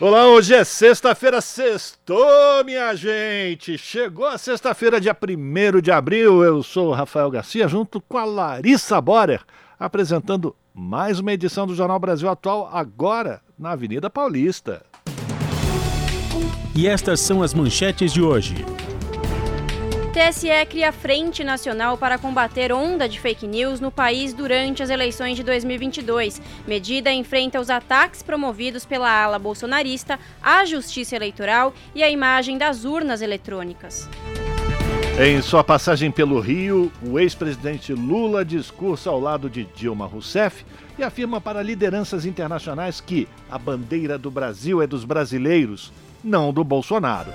Olá, hoje é sexta-feira, sextou, minha gente! Chegou a sexta-feira, dia 1 de abril. Eu sou o Rafael Garcia, junto com a Larissa Borer, apresentando mais uma edição do Jornal Brasil Atual, agora na Avenida Paulista. E estas são as manchetes de hoje. TSE cria Frente Nacional para combater onda de fake news no país durante as eleições de 2022. Medida enfrenta os ataques promovidos pela ala bolsonarista à Justiça Eleitoral e à imagem das urnas eletrônicas. Em sua passagem pelo Rio, o ex-presidente Lula discursa ao lado de Dilma Rousseff e afirma para lideranças internacionais que a bandeira do Brasil é dos brasileiros, não do Bolsonaro.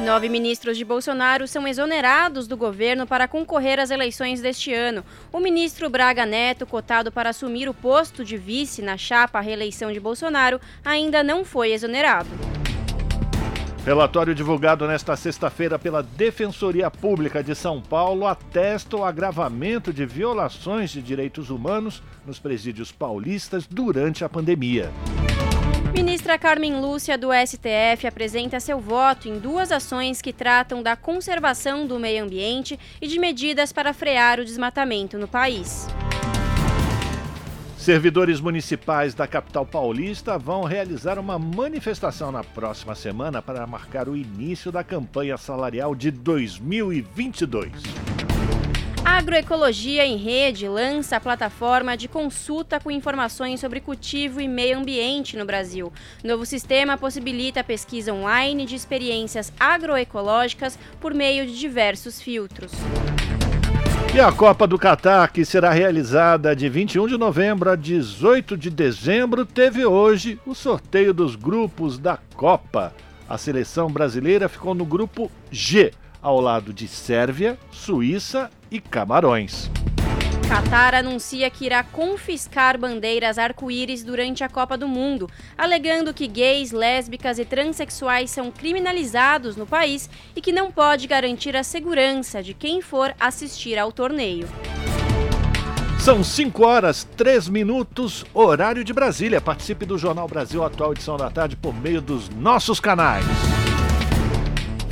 Nove ministros de Bolsonaro são exonerados do governo para concorrer às eleições deste ano. O ministro Braga Neto, cotado para assumir o posto de vice na chapa à reeleição de Bolsonaro, ainda não foi exonerado. Relatório divulgado nesta sexta-feira pela Defensoria Pública de São Paulo atesta o agravamento de violações de direitos humanos nos presídios paulistas durante a pandemia. Ministra Carmen Lúcia, do STF, apresenta seu voto em duas ações que tratam da conservação do meio ambiente e de medidas para frear o desmatamento no país. Servidores municipais da capital paulista vão realizar uma manifestação na próxima semana para marcar o início da campanha salarial de 2022. Agroecologia em Rede lança a plataforma de consulta com informações sobre cultivo e meio ambiente no Brasil. O novo sistema possibilita a pesquisa online de experiências agroecológicas por meio de diversos filtros. E a Copa do Catar, que será realizada de 21 de novembro a 18 de dezembro, teve hoje o sorteio dos grupos da Copa. A seleção brasileira ficou no grupo G, ao lado de Sérvia, Suíça e Camarões. Qatar anuncia que irá confiscar bandeiras arco-íris durante a Copa do Mundo, alegando que gays, lésbicas e transexuais são criminalizados no país e que não pode garantir a segurança de quem for assistir ao torneio. São 5 horas 3 minutos, horário de Brasília. Participe do Jornal Brasil Atual, edição da tarde, por meio dos nossos canais.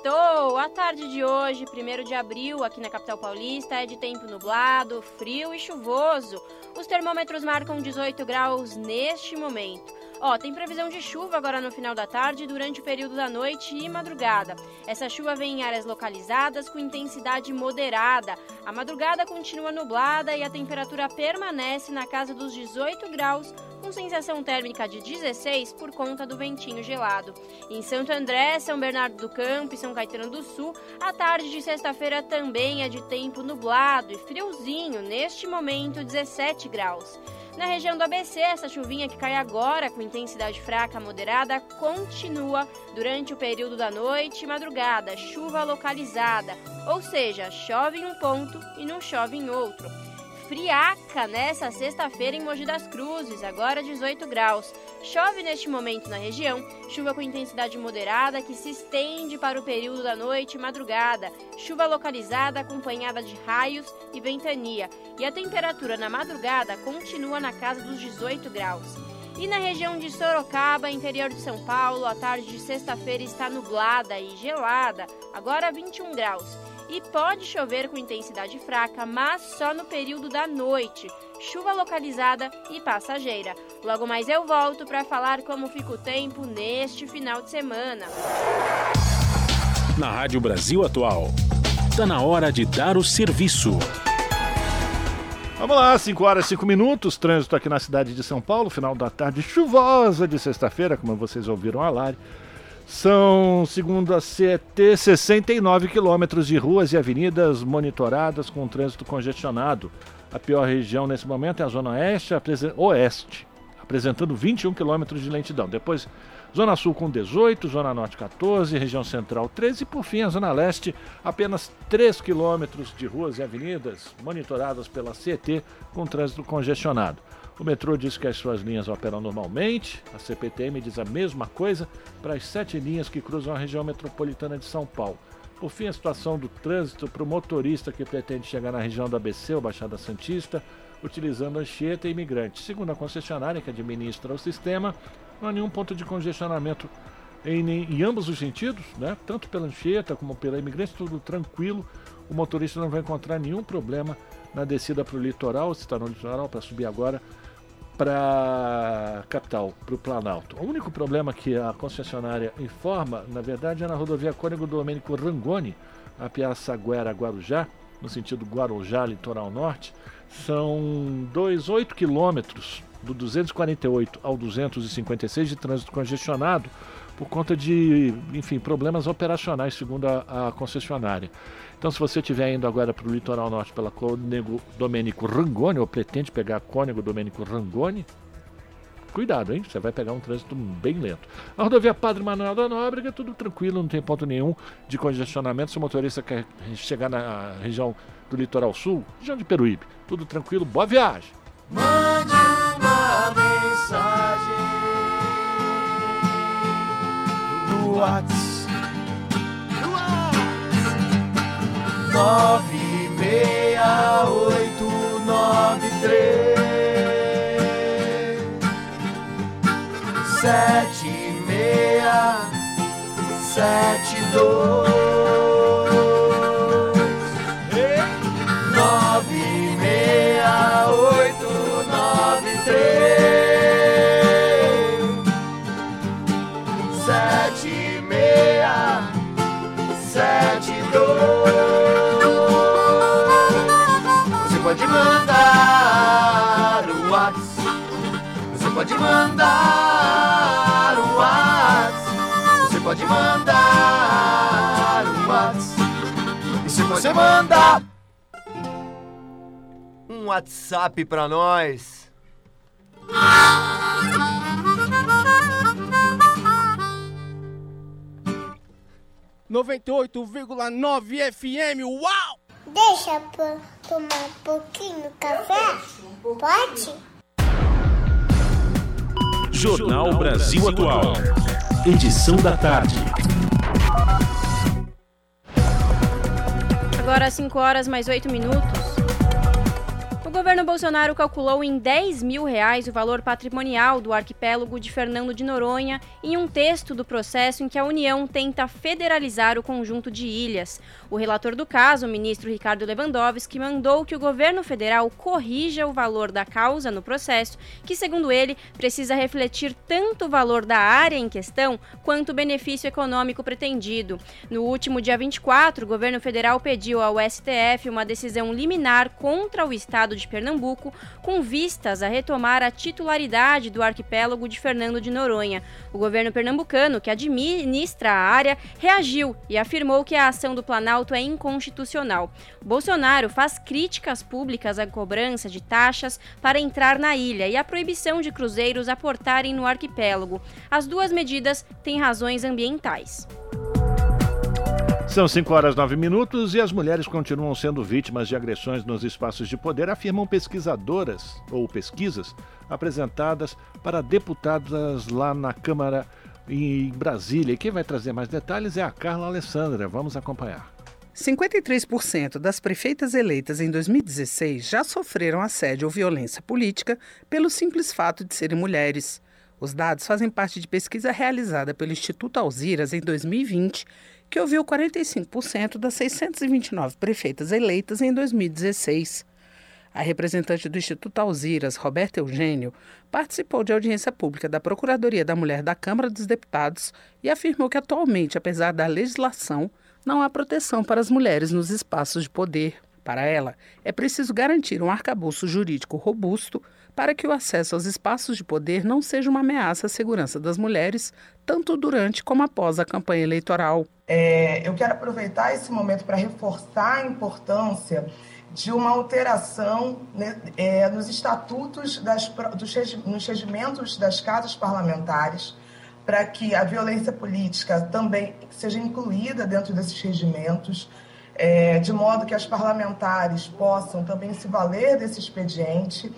Sextou! A tarde de hoje, 1 de abril, aqui na capital paulista, é de tempo nublado, frio e chuvoso. Os termômetros marcam 18 graus neste momento. Ó, tem previsão de chuva agora no final da tarde durante o período da noite e madrugada. Essa chuva vem em áreas localizadas com intensidade moderada. A madrugada continua nublada e a temperatura permanece na casa dos 18 graus, com sensação térmica de 16 por conta do ventinho gelado. Em Santo André, São Bernardo do Campo e São Caetano do Sul, a tarde de sexta-feira também é de tempo nublado e friozinho, neste momento 17 graus. Na região do ABC, essa chuvinha que cai agora com intensidade fraca a moderada continua durante o período da noite e madrugada, chuva localizada, ou seja, chove em um ponto e não chove em outro friaca nessa sexta-feira em Mogi das Cruzes, agora 18 graus. Chove neste momento na região, chuva com intensidade moderada que se estende para o período da noite e madrugada. Chuva localizada acompanhada de raios e ventania. E a temperatura na madrugada continua na casa dos 18 graus. E na região de Sorocaba, interior de São Paulo, a tarde de sexta-feira está nublada e gelada, agora 21 graus. E pode chover com intensidade fraca, mas só no período da noite. Chuva localizada e passageira. Logo mais eu volto para falar como fica o tempo neste final de semana. Na Rádio Brasil Atual, está na hora de dar o serviço. Vamos lá, 5 horas e 5 minutos, trânsito aqui na cidade de São Paulo, final da tarde chuvosa de sexta-feira, como vocês ouviram a Lari. São, segundo a CET, 69 quilômetros de ruas e avenidas monitoradas com trânsito congestionado. A pior região nesse momento é a Zona Oeste, Oeste apresentando 21 quilômetros de lentidão. Depois Zona Sul com 18, Zona Norte 14, região central 13 e por fim a Zona Leste apenas 3 quilômetros de ruas e avenidas monitoradas pela CET com trânsito congestionado. O metrô diz que as suas linhas operam normalmente, a CPTM diz a mesma coisa para as sete linhas que cruzam a região metropolitana de São Paulo. Por fim, a situação do trânsito para o motorista que pretende chegar na região da ABC ou Baixada Santista, utilizando Anchieta e Imigrante. Segundo a concessionária que administra o sistema, não há nenhum ponto de congestionamento em, em ambos os sentidos, né? tanto pela Anchieta como pela Imigrante, tudo tranquilo. O motorista não vai encontrar nenhum problema na descida para o litoral, se está no litoral, para subir agora para capital, para o Planalto. O único problema que a concessionária informa, na verdade, é na rodovia Cônego Domênico Rangoni, a Piaça Guera Guarujá, no sentido Guarujá, litoral norte, são 2,8 quilômetros do 248 ao 256 de trânsito congestionado por conta de, enfim, problemas operacionais, segundo a, a concessionária. Então, se você estiver indo agora para o litoral norte pela Cônego Domênico Rangoni, ou pretende pegar a Cônego Domênico Rangoni, cuidado, hein? Você vai pegar um trânsito bem lento. A rodovia Padre Manuel da Nóbrega, tudo tranquilo, não tem ponto nenhum de congestionamento. Se o motorista quer chegar na região do litoral sul, região de Peruíbe, tudo tranquilo, boa viagem. Mande uma mensagem no WhatsApp. Nove meia oito nove três sete meia sete dois pode mandar um WhatsApp. Você pode mandar um WhatsApp. E se você mandar um WhatsApp pra nós. Noventa e oito vírgula nove FM, uau! Deixa eu tomar um pouquinho de café? Pode? Jornal Brasil Atual. Edição da tarde. Agora 5 horas mais 8 minutos. O governo Bolsonaro calculou em 10 mil reais o valor patrimonial do arquipélago de Fernando de Noronha em um texto do processo em que a União tenta federalizar o conjunto de ilhas. O relator do caso, o ministro Ricardo Lewandowski, mandou que o governo federal corrija o valor da causa no processo, que, segundo ele, precisa refletir tanto o valor da área em questão quanto o benefício econômico pretendido. No último dia 24, o governo federal pediu ao STF uma decisão liminar contra o Estado de Pernambuco, com vistas a retomar a titularidade do arquipélago de Fernando de Noronha. O governo pernambucano, que administra a área, reagiu e afirmou que a ação do Planalto é inconstitucional. Bolsonaro faz críticas públicas à cobrança de taxas para entrar na ilha e à proibição de cruzeiros aportarem no arquipélago. As duas medidas têm razões ambientais. São 5 horas 9 minutos e as mulheres continuam sendo vítimas de agressões nos espaços de poder, afirmam pesquisadoras ou pesquisas apresentadas para deputadas lá na Câmara em Brasília. E quem vai trazer mais detalhes é a Carla Alessandra. Vamos acompanhar. 53% das prefeitas eleitas em 2016 já sofreram assédio ou violência política pelo simples fato de serem mulheres. Os dados fazem parte de pesquisa realizada pelo Instituto Alziras em 2020 que ouviu 45% das 629 prefeitas eleitas em 2016. A representante do Instituto Alziras, Roberta Eugênio, participou de audiência pública da Procuradoria da Mulher da Câmara dos Deputados e afirmou que atualmente, apesar da legislação, não há proteção para as mulheres nos espaços de poder. Para ela, é preciso garantir um arcabouço jurídico robusto para que o acesso aos espaços de poder não seja uma ameaça à segurança das mulheres, tanto durante como após a campanha eleitoral. É, eu quero aproveitar esse momento para reforçar a importância de uma alteração né, é, nos estatutos, das, dos, nos regimentos das casas parlamentares, para que a violência política também seja incluída dentro desses regimentos, é, de modo que as parlamentares possam também se valer desse expediente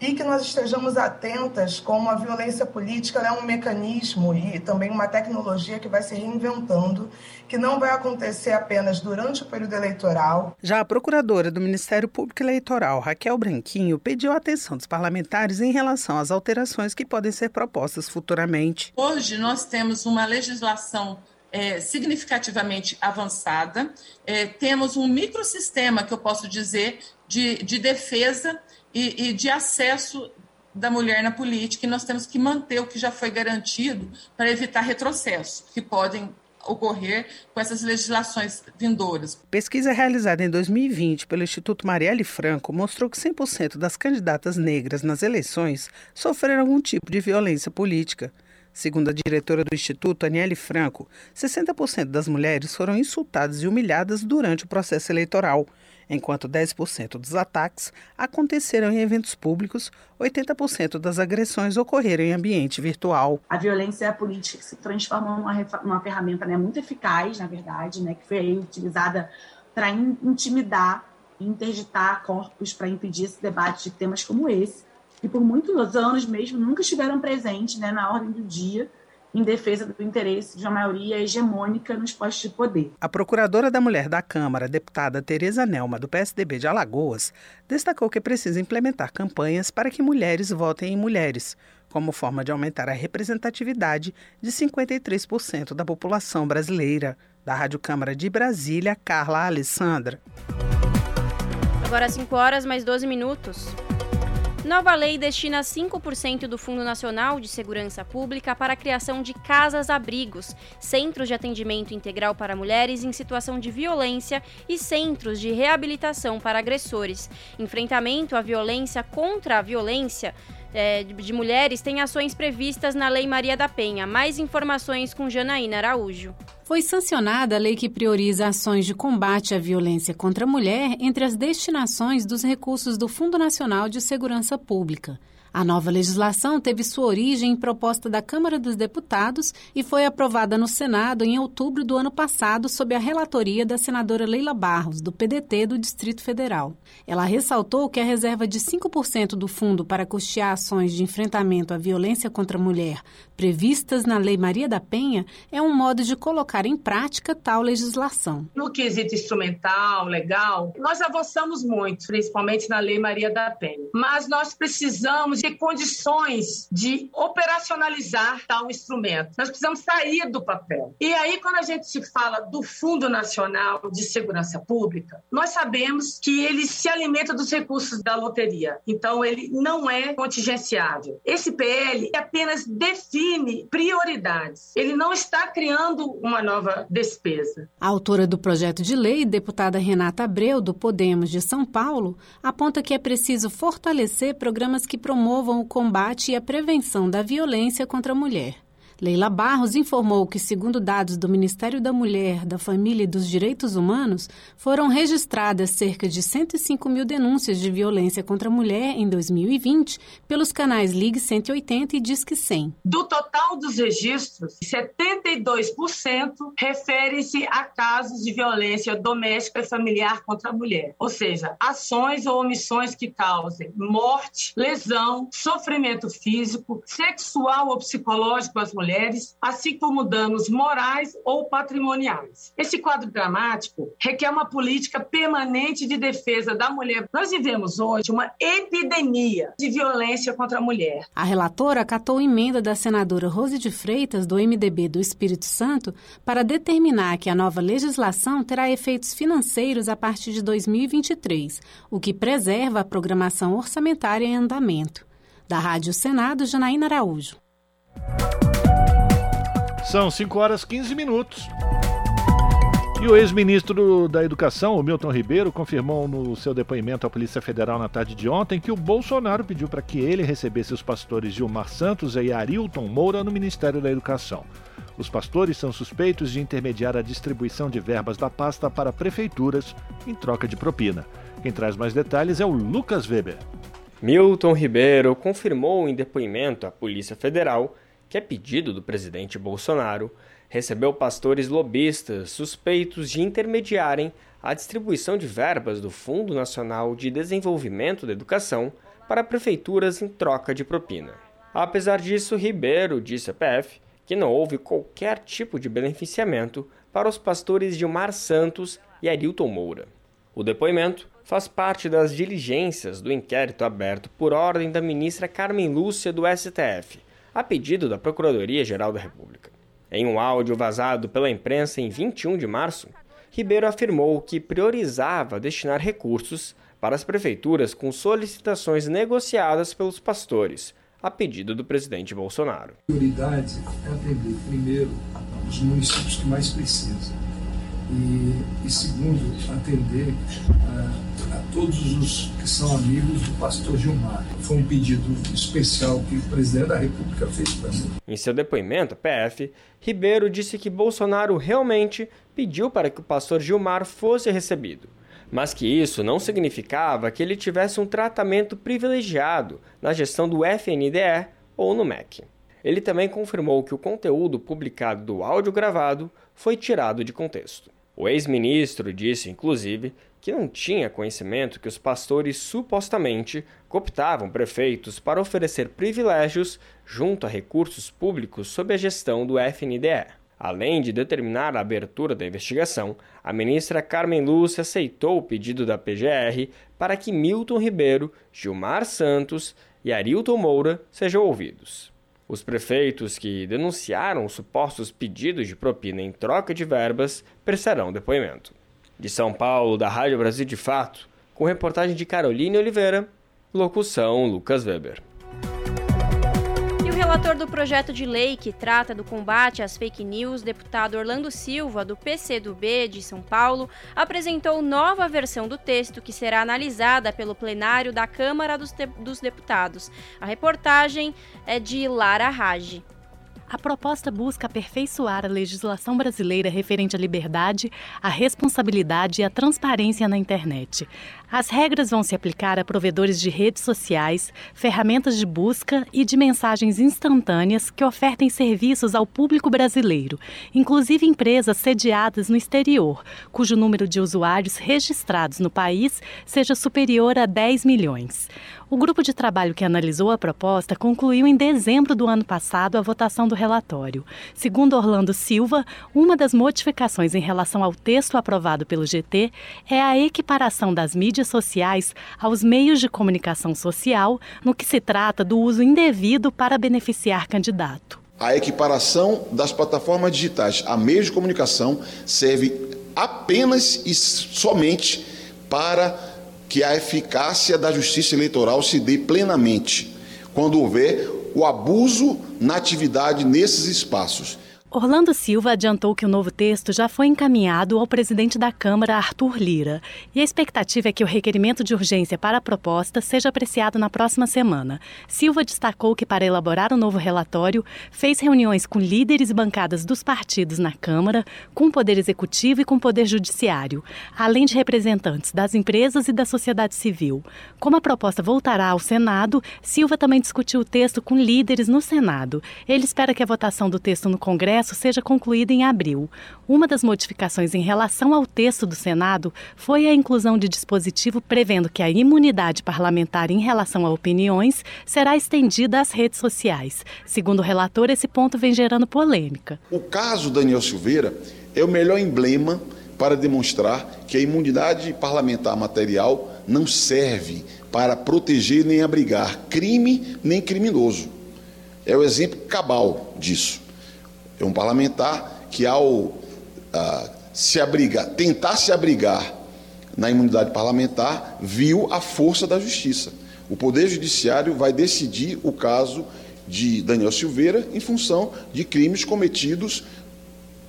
e que nós estejamos atentas como a violência política é um mecanismo e também uma tecnologia que vai se reinventando, que não vai acontecer apenas durante o período eleitoral. Já a procuradora do Ministério Público Eleitoral, Raquel Branquinho, pediu a atenção dos parlamentares em relação às alterações que podem ser propostas futuramente. Hoje nós temos uma legislação é, significativamente avançada, é, temos um microsistema, que eu posso dizer, de, de defesa e, e de acesso da mulher na política, e nós temos que manter o que já foi garantido para evitar retrocessos que podem ocorrer com essas legislações vindouras. Pesquisa realizada em 2020 pelo Instituto Marielle Franco mostrou que 100% das candidatas negras nas eleições sofreram algum tipo de violência política. Segundo a diretora do Instituto, Aniele Franco, 60% das mulheres foram insultadas e humilhadas durante o processo eleitoral enquanto 10% dos ataques aconteceram em eventos públicos, 80% das agressões ocorreram em ambiente virtual. A violência política se transformou numa, numa ferramenta né, muito eficaz, na verdade, né, que foi utilizada para intimidar e interditar corpos para impedir esse debate de temas como esse, que por muitos anos mesmo nunca estiveram presentes né, na ordem do dia em defesa do interesse de uma maioria hegemônica nos postos de poder. A procuradora da mulher da Câmara, deputada Tereza Nelma, do PSDB de Alagoas, destacou que é preciso implementar campanhas para que mulheres votem em mulheres, como forma de aumentar a representatividade de 53% da população brasileira. Da Rádio Câmara de Brasília, Carla Alessandra. Agora 5 horas mais 12 minutos. Nova lei destina 5% do Fundo Nacional de Segurança Pública para a criação de casas-abrigos, centros de atendimento integral para mulheres em situação de violência e centros de reabilitação para agressores. Enfrentamento à violência contra a violência é, de mulheres tem ações previstas na Lei Maria da Penha. Mais informações com Janaína Araújo. Foi sancionada a lei que prioriza ações de combate à violência contra a mulher entre as destinações dos recursos do Fundo Nacional de Segurança Pública. A nova legislação teve sua origem em proposta da Câmara dos Deputados e foi aprovada no Senado em outubro do ano passado sob a relatoria da senadora Leila Barros, do PDT do Distrito Federal. Ela ressaltou que a reserva de 5% do fundo para custear ações de enfrentamento à violência contra a mulher previstas na Lei Maria da Penha é um modo de colocar em prática tal legislação. No quesito instrumental, legal, nós avançamos muito, principalmente na Lei Maria da Penha. Mas nós precisamos ter condições de operacionalizar tal instrumento. Nós precisamos sair do papel. E aí, quando a gente se fala do Fundo Nacional de Segurança Pública, nós sabemos que ele se alimenta dos recursos da loteria. Então, ele não é contingenciável. Esse PL apenas define prioridades. Ele não está criando uma nova despesa. A autora do projeto de lei, deputada Renata Abreu, do Podemos de São Paulo, aponta que é preciso fortalecer programas que promovam o combate e a prevenção da violência contra a mulher. Leila Barros informou que, segundo dados do Ministério da Mulher, da Família e dos Direitos Humanos, foram registradas cerca de 105 mil denúncias de violência contra a mulher em 2020 pelos canais Ligue 180 e Disque 100. Do total dos registros, 72% referem-se a casos de violência doméstica e familiar contra a mulher, ou seja, ações ou omissões que causem morte, lesão, sofrimento físico, sexual ou psicológico às mulheres mulheres, assim como danos morais ou patrimoniais. Esse quadro dramático requer uma política permanente de defesa da mulher. Nós vivemos hoje uma epidemia de violência contra a mulher. A relatora acatou emenda da senadora Rose de Freitas, do MDB do Espírito Santo, para determinar que a nova legislação terá efeitos financeiros a partir de 2023, o que preserva a programação orçamentária em andamento. Da Rádio Senado, Janaína Araújo. São 5 horas 15 minutos. E o ex-ministro da Educação, o Milton Ribeiro, confirmou no seu depoimento à Polícia Federal na tarde de ontem que o Bolsonaro pediu para que ele recebesse os pastores Gilmar Santos e Arilton Moura no Ministério da Educação. Os pastores são suspeitos de intermediar a distribuição de verbas da pasta para prefeituras em troca de propina. Quem traz mais detalhes é o Lucas Weber. Milton Ribeiro confirmou em depoimento à Polícia Federal que, a pedido do presidente Bolsonaro, recebeu pastores lobistas suspeitos de intermediarem a distribuição de verbas do Fundo Nacional de Desenvolvimento da Educação para prefeituras em troca de propina. Apesar disso, Ribeiro disse à PF que não houve qualquer tipo de beneficiamento para os pastores Gilmar Santos e Arilton Moura. O depoimento faz parte das diligências do inquérito aberto por ordem da ministra Carmen Lúcia do STF, a pedido da Procuradoria-Geral da República. Em um áudio vazado pela imprensa em 21 de março, Ribeiro afirmou que priorizava destinar recursos para as prefeituras com solicitações negociadas pelos pastores, a pedido do presidente Bolsonaro. A prioridade é atender, primeiro, os municípios que mais precisam, e, e segundo, atender a, a, todos os que são amigos do pastor Gilmar. Foi um pedido especial que o presidente da República fez para mim. Em seu depoimento PF, Ribeiro disse que Bolsonaro realmente pediu para que o pastor Gilmar fosse recebido, mas que isso não significava que ele tivesse um tratamento privilegiado na gestão do FNDE ou no MEC. Ele também confirmou que o conteúdo publicado do áudio gravado foi tirado de contexto. O ex-ministro disse, inclusive, que não tinha conhecimento que os pastores supostamente cooptavam prefeitos para oferecer privilégios junto a recursos públicos sob a gestão do FNDE. Além de determinar a abertura da investigação, a ministra Carmen Lúcia aceitou o pedido da PGR para que Milton Ribeiro, Gilmar Santos e Arilton Moura sejam ouvidos. Os prefeitos que denunciaram os supostos pedidos de propina em troca de verbas prestarão depoimento. De São Paulo, da Rádio Brasil de Fato, com reportagem de Caroline Oliveira, locução Lucas Weber relator do projeto de lei que trata do combate às fake news, deputado Orlando Silva, do PCdoB de São Paulo, apresentou nova versão do texto que será analisada pelo plenário da Câmara dos, dos Deputados. A reportagem é de Lara Rage. A proposta busca aperfeiçoar a legislação brasileira referente à liberdade, à responsabilidade e à transparência na internet. As regras vão se aplicar a provedores de redes sociais, ferramentas de busca e de mensagens instantâneas que ofertem serviços ao público brasileiro, inclusive empresas sediadas no exterior, cujo número de usuários registrados no país seja superior a 10 milhões. O grupo de trabalho que analisou a proposta concluiu em dezembro do ano passado a votação do relatório. Segundo Orlando Silva, uma das modificações em relação ao texto aprovado pelo GT é a equiparação das mídias sociais aos meios de comunicação social, no que se trata do uso indevido para beneficiar candidato. A equiparação das plataformas digitais a meios de comunicação serve apenas e somente para que a eficácia da justiça eleitoral se dê plenamente, quando houver o abuso na atividade nesses espaços. Orlando Silva adiantou que o novo texto já foi encaminhado ao presidente da Câmara, Arthur Lira, e a expectativa é que o requerimento de urgência para a proposta seja apreciado na próxima semana. Silva destacou que, para elaborar o novo relatório, fez reuniões com líderes e bancadas dos partidos na Câmara, com o Poder Executivo e com o Poder Judiciário, além de representantes das empresas e da sociedade civil. Como a proposta voltará ao Senado, Silva também discutiu o texto com líderes no Senado. Ele espera que a votação do texto no Congresso Congresso seja concluída em abril. Uma das modificações em relação ao texto do Senado foi a inclusão de dispositivo prevendo que a imunidade parlamentar em relação a opiniões será estendida às redes sociais. Segundo o relator, esse ponto vem gerando polêmica. O caso Daniel Silveira é o melhor emblema para demonstrar que a imunidade parlamentar material não serve para proteger nem abrigar crime nem criminoso. É o exemplo cabal disso. É um parlamentar que, ao ah, se abrigar, tentar se abrigar na imunidade parlamentar, viu a força da justiça. O Poder Judiciário vai decidir o caso de Daniel Silveira em função de crimes cometidos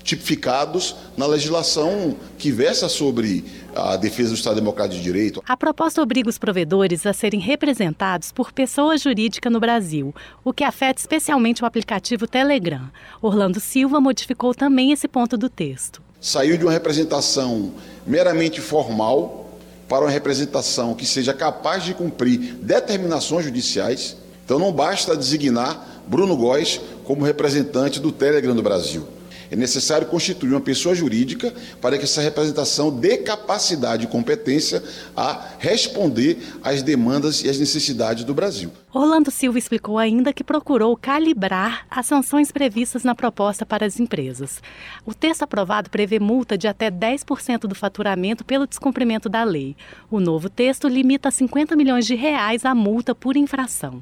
tipificados na legislação que versa sobre a defesa do Estado Democrático de Direito. A proposta obriga os provedores a serem representados por pessoa jurídica no Brasil, o que afeta especialmente o aplicativo Telegram. Orlando Silva modificou também esse ponto do texto. Saiu de uma representação meramente formal para uma representação que seja capaz de cumprir determinações judiciais. Então não basta designar Bruno Góes como representante do Telegram do Brasil. É necessário constituir uma pessoa jurídica para que essa representação dê capacidade e competência a responder às demandas e às necessidades do Brasil. Orlando Silva explicou ainda que procurou calibrar as sanções previstas na proposta para as empresas. O texto aprovado prevê multa de até 10% do faturamento pelo descumprimento da lei. O novo texto limita a 50 milhões de reais a multa por infração.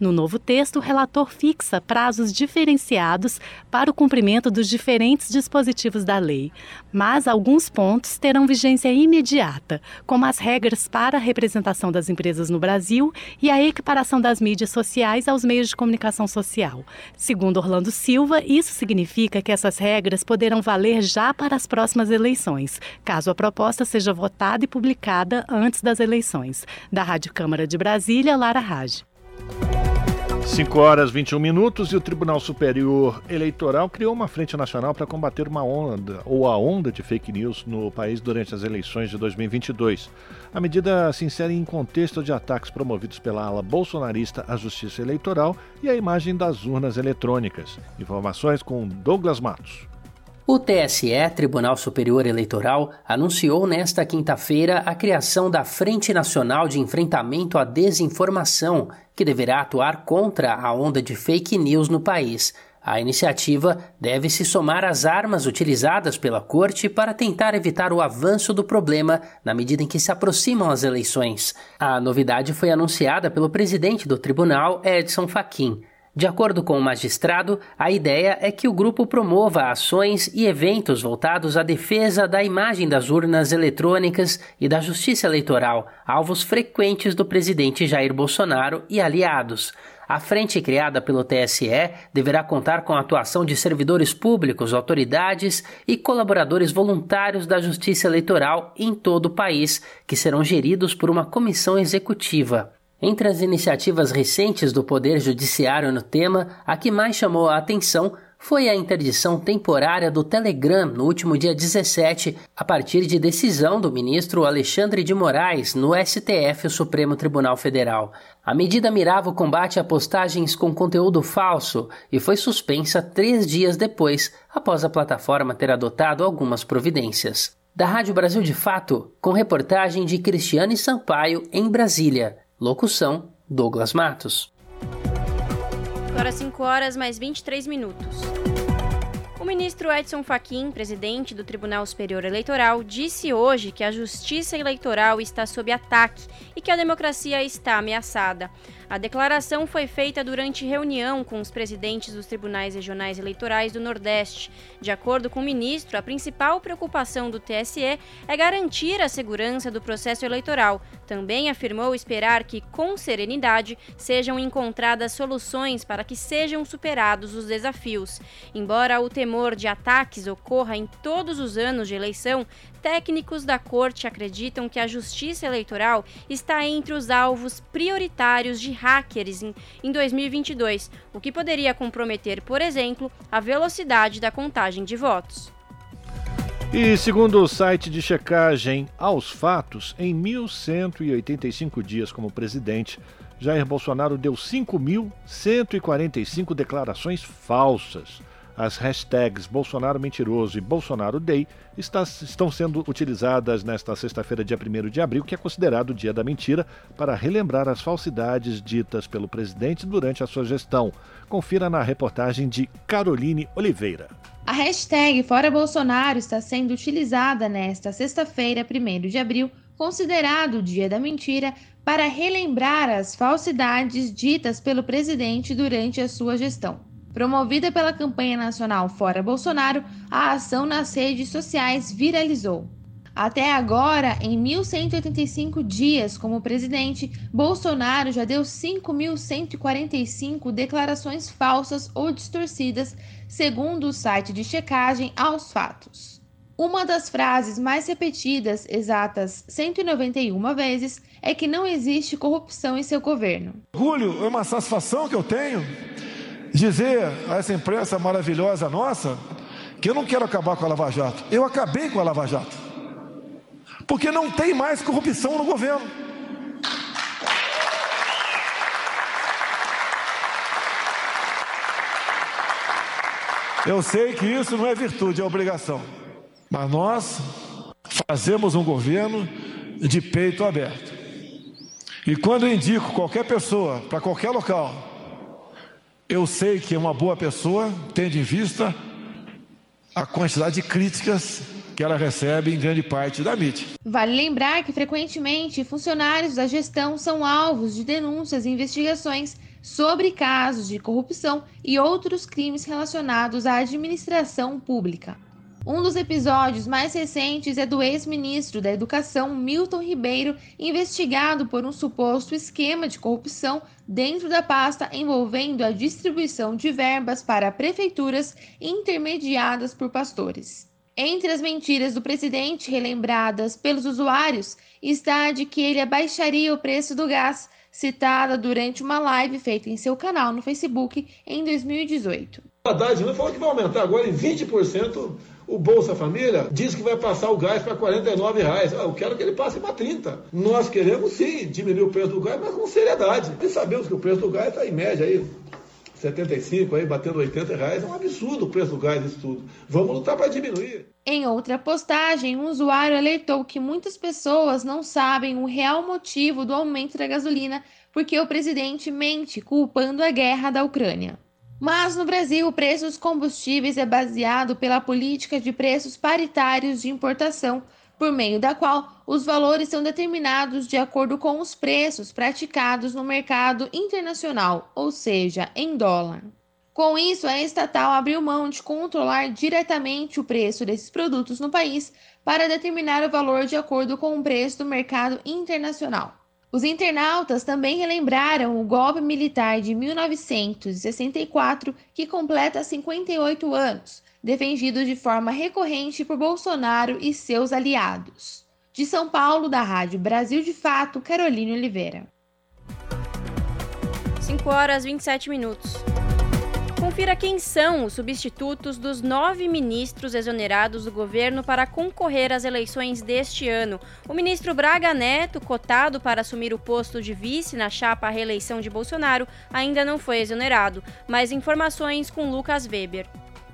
No novo texto, o relator fixa prazos diferenciados para o cumprimento dos diferentes dispositivos da lei, mas alguns pontos terão vigência imediata, como as regras para a representação das empresas no Brasil e a equiparação das mídias sociais aos meios de comunicação social. Segundo Orlando Silva, isso significa que essas regras poderão valer já para as próximas eleições, caso a proposta seja votada e publicada antes das eleições. Da Rádio Câmara de Brasília, Lara Raj. 5 horas 21 minutos e o Tribunal Superior Eleitoral criou uma frente nacional para combater uma onda ou a onda de fake news no país durante as eleições de 2022. A medida se insere em contexto de ataques promovidos pela ala bolsonarista à justiça eleitoral e à imagem das urnas eletrônicas. Informações com Douglas Matos. O TSE, Tribunal Superior Eleitoral, anunciou nesta quinta-feira a criação da Frente Nacional de Enfrentamento à Desinformação, que deverá atuar contra a onda de fake news no país. A iniciativa deve se somar às armas utilizadas pela Corte para tentar evitar o avanço do problema na medida em que se aproximam as eleições. A novidade foi anunciada pelo presidente do tribunal, Edson Fachin. De acordo com o magistrado, a ideia é que o grupo promova ações e eventos voltados à defesa da imagem das urnas eletrônicas e da justiça eleitoral, alvos frequentes do presidente Jair Bolsonaro e aliados. A frente criada pelo TSE deverá contar com a atuação de servidores públicos, autoridades e colaboradores voluntários da Justiça Eleitoral em todo o país, que serão geridos por uma comissão executiva. Entre as iniciativas recentes do Poder Judiciário no tema, a que mais chamou a atenção foi a interdição temporária do Telegram no último dia 17, a partir de decisão do ministro Alexandre de Moraes no STF, o Supremo Tribunal Federal. A medida mirava o combate a postagens com conteúdo falso e foi suspensa três dias depois, após a plataforma ter adotado algumas providências. Da Rádio Brasil de Fato, com reportagem de Cristiane Sampaio em Brasília. Locução: Douglas Matos. Agora 5 horas mais 23 minutos. O ministro Edson Fachin, presidente do Tribunal Superior Eleitoral, disse hoje que a justiça eleitoral está sob ataque e que a democracia está ameaçada. A declaração foi feita durante reunião com os presidentes dos tribunais regionais eleitorais do Nordeste. De acordo com o ministro, a principal preocupação do TSE é garantir a segurança do processo eleitoral. Também afirmou esperar que, com serenidade, sejam encontradas soluções para que sejam superados os desafios. Embora o temor de ataques ocorra em todos os anos de eleição, técnicos da corte acreditam que a justiça eleitoral está entre os alvos prioritários de hackers em, em 2022, o que poderia comprometer, por exemplo, a velocidade da contagem de votos. E segundo o site de checagem Aos Fatos, em 1.185 dias como presidente, Jair Bolsonaro deu 5.145 declarações falsas. As hashtags Bolsonaro Mentiroso e Bolsonaro Day está, estão sendo utilizadas nesta sexta-feira, dia 1 de abril, que é considerado o Dia da Mentira, para relembrar as falsidades ditas pelo presidente durante a sua gestão. Confira na reportagem de Caroline Oliveira. A hashtag Fora Bolsonaro está sendo utilizada nesta sexta-feira, 1 de abril, considerado o Dia da Mentira, para relembrar as falsidades ditas pelo presidente durante a sua gestão. Promovida pela campanha nacional Fora Bolsonaro, a ação nas redes sociais viralizou. Até agora, em 1.185 dias como presidente, Bolsonaro já deu 5.145 declarações falsas ou distorcidas, segundo o site de checagem aos fatos. Uma das frases mais repetidas, exatas 191 vezes, é que não existe corrupção em seu governo. Orgulho é uma satisfação que eu tenho dizer a essa imprensa maravilhosa nossa que eu não quero acabar com a Lava Jato. Eu acabei com a Lava Jato. Porque não tem mais corrupção no governo. Eu sei que isso não é virtude, é obrigação. Mas nós fazemos um governo de peito aberto. E quando eu indico qualquer pessoa para qualquer local, eu sei que é uma boa pessoa, tendo em vista a quantidade de críticas que ela recebe em grande parte da mídia. Vale lembrar que frequentemente funcionários da gestão são alvos de denúncias e investigações sobre casos de corrupção e outros crimes relacionados à administração pública. Um dos episódios mais recentes é do ex-ministro da Educação, Milton Ribeiro, investigado por um suposto esquema de corrupção dentro da pasta envolvendo a distribuição de verbas para prefeituras intermediadas por pastores. Entre as mentiras do presidente relembradas pelos usuários está a de que ele abaixaria o preço do gás, citada durante uma live feita em seu canal no Facebook em 2018. Haddad falou que vai aumentar agora em 20% o Bolsa Família diz que vai passar o gás para R$ reais. Ah, eu quero que ele passe para 30. Nós queremos sim diminuir o preço do gás, mas com seriedade. E sabemos que o preço do gás está em média aí 75, aí batendo 80 reais. É um absurdo o preço do gás isso tudo. Vamos lutar para diminuir. Em outra postagem, um usuário alertou que muitas pessoas não sabem o real motivo do aumento da gasolina porque o presidente mente culpando a guerra da Ucrânia. Mas no Brasil, o preço dos combustíveis é baseado pela política de preços paritários de importação, por meio da qual os valores são determinados de acordo com os preços praticados no mercado internacional, ou seja, em dólar. Com isso, a estatal abriu mão de controlar diretamente o preço desses produtos no país para determinar o valor de acordo com o preço do mercado internacional. Os internautas também relembraram o golpe militar de 1964, que completa 58 anos, defendido de forma recorrente por Bolsonaro e seus aliados. De São Paulo, da Rádio Brasil de Fato, Caroline Oliveira. 5 horas 27 minutos. Confira quem são os substitutos dos nove ministros exonerados do governo para concorrer às eleições deste ano. O ministro Braga Neto, cotado para assumir o posto de vice na chapa à reeleição de Bolsonaro, ainda não foi exonerado. Mais informações com Lucas Weber.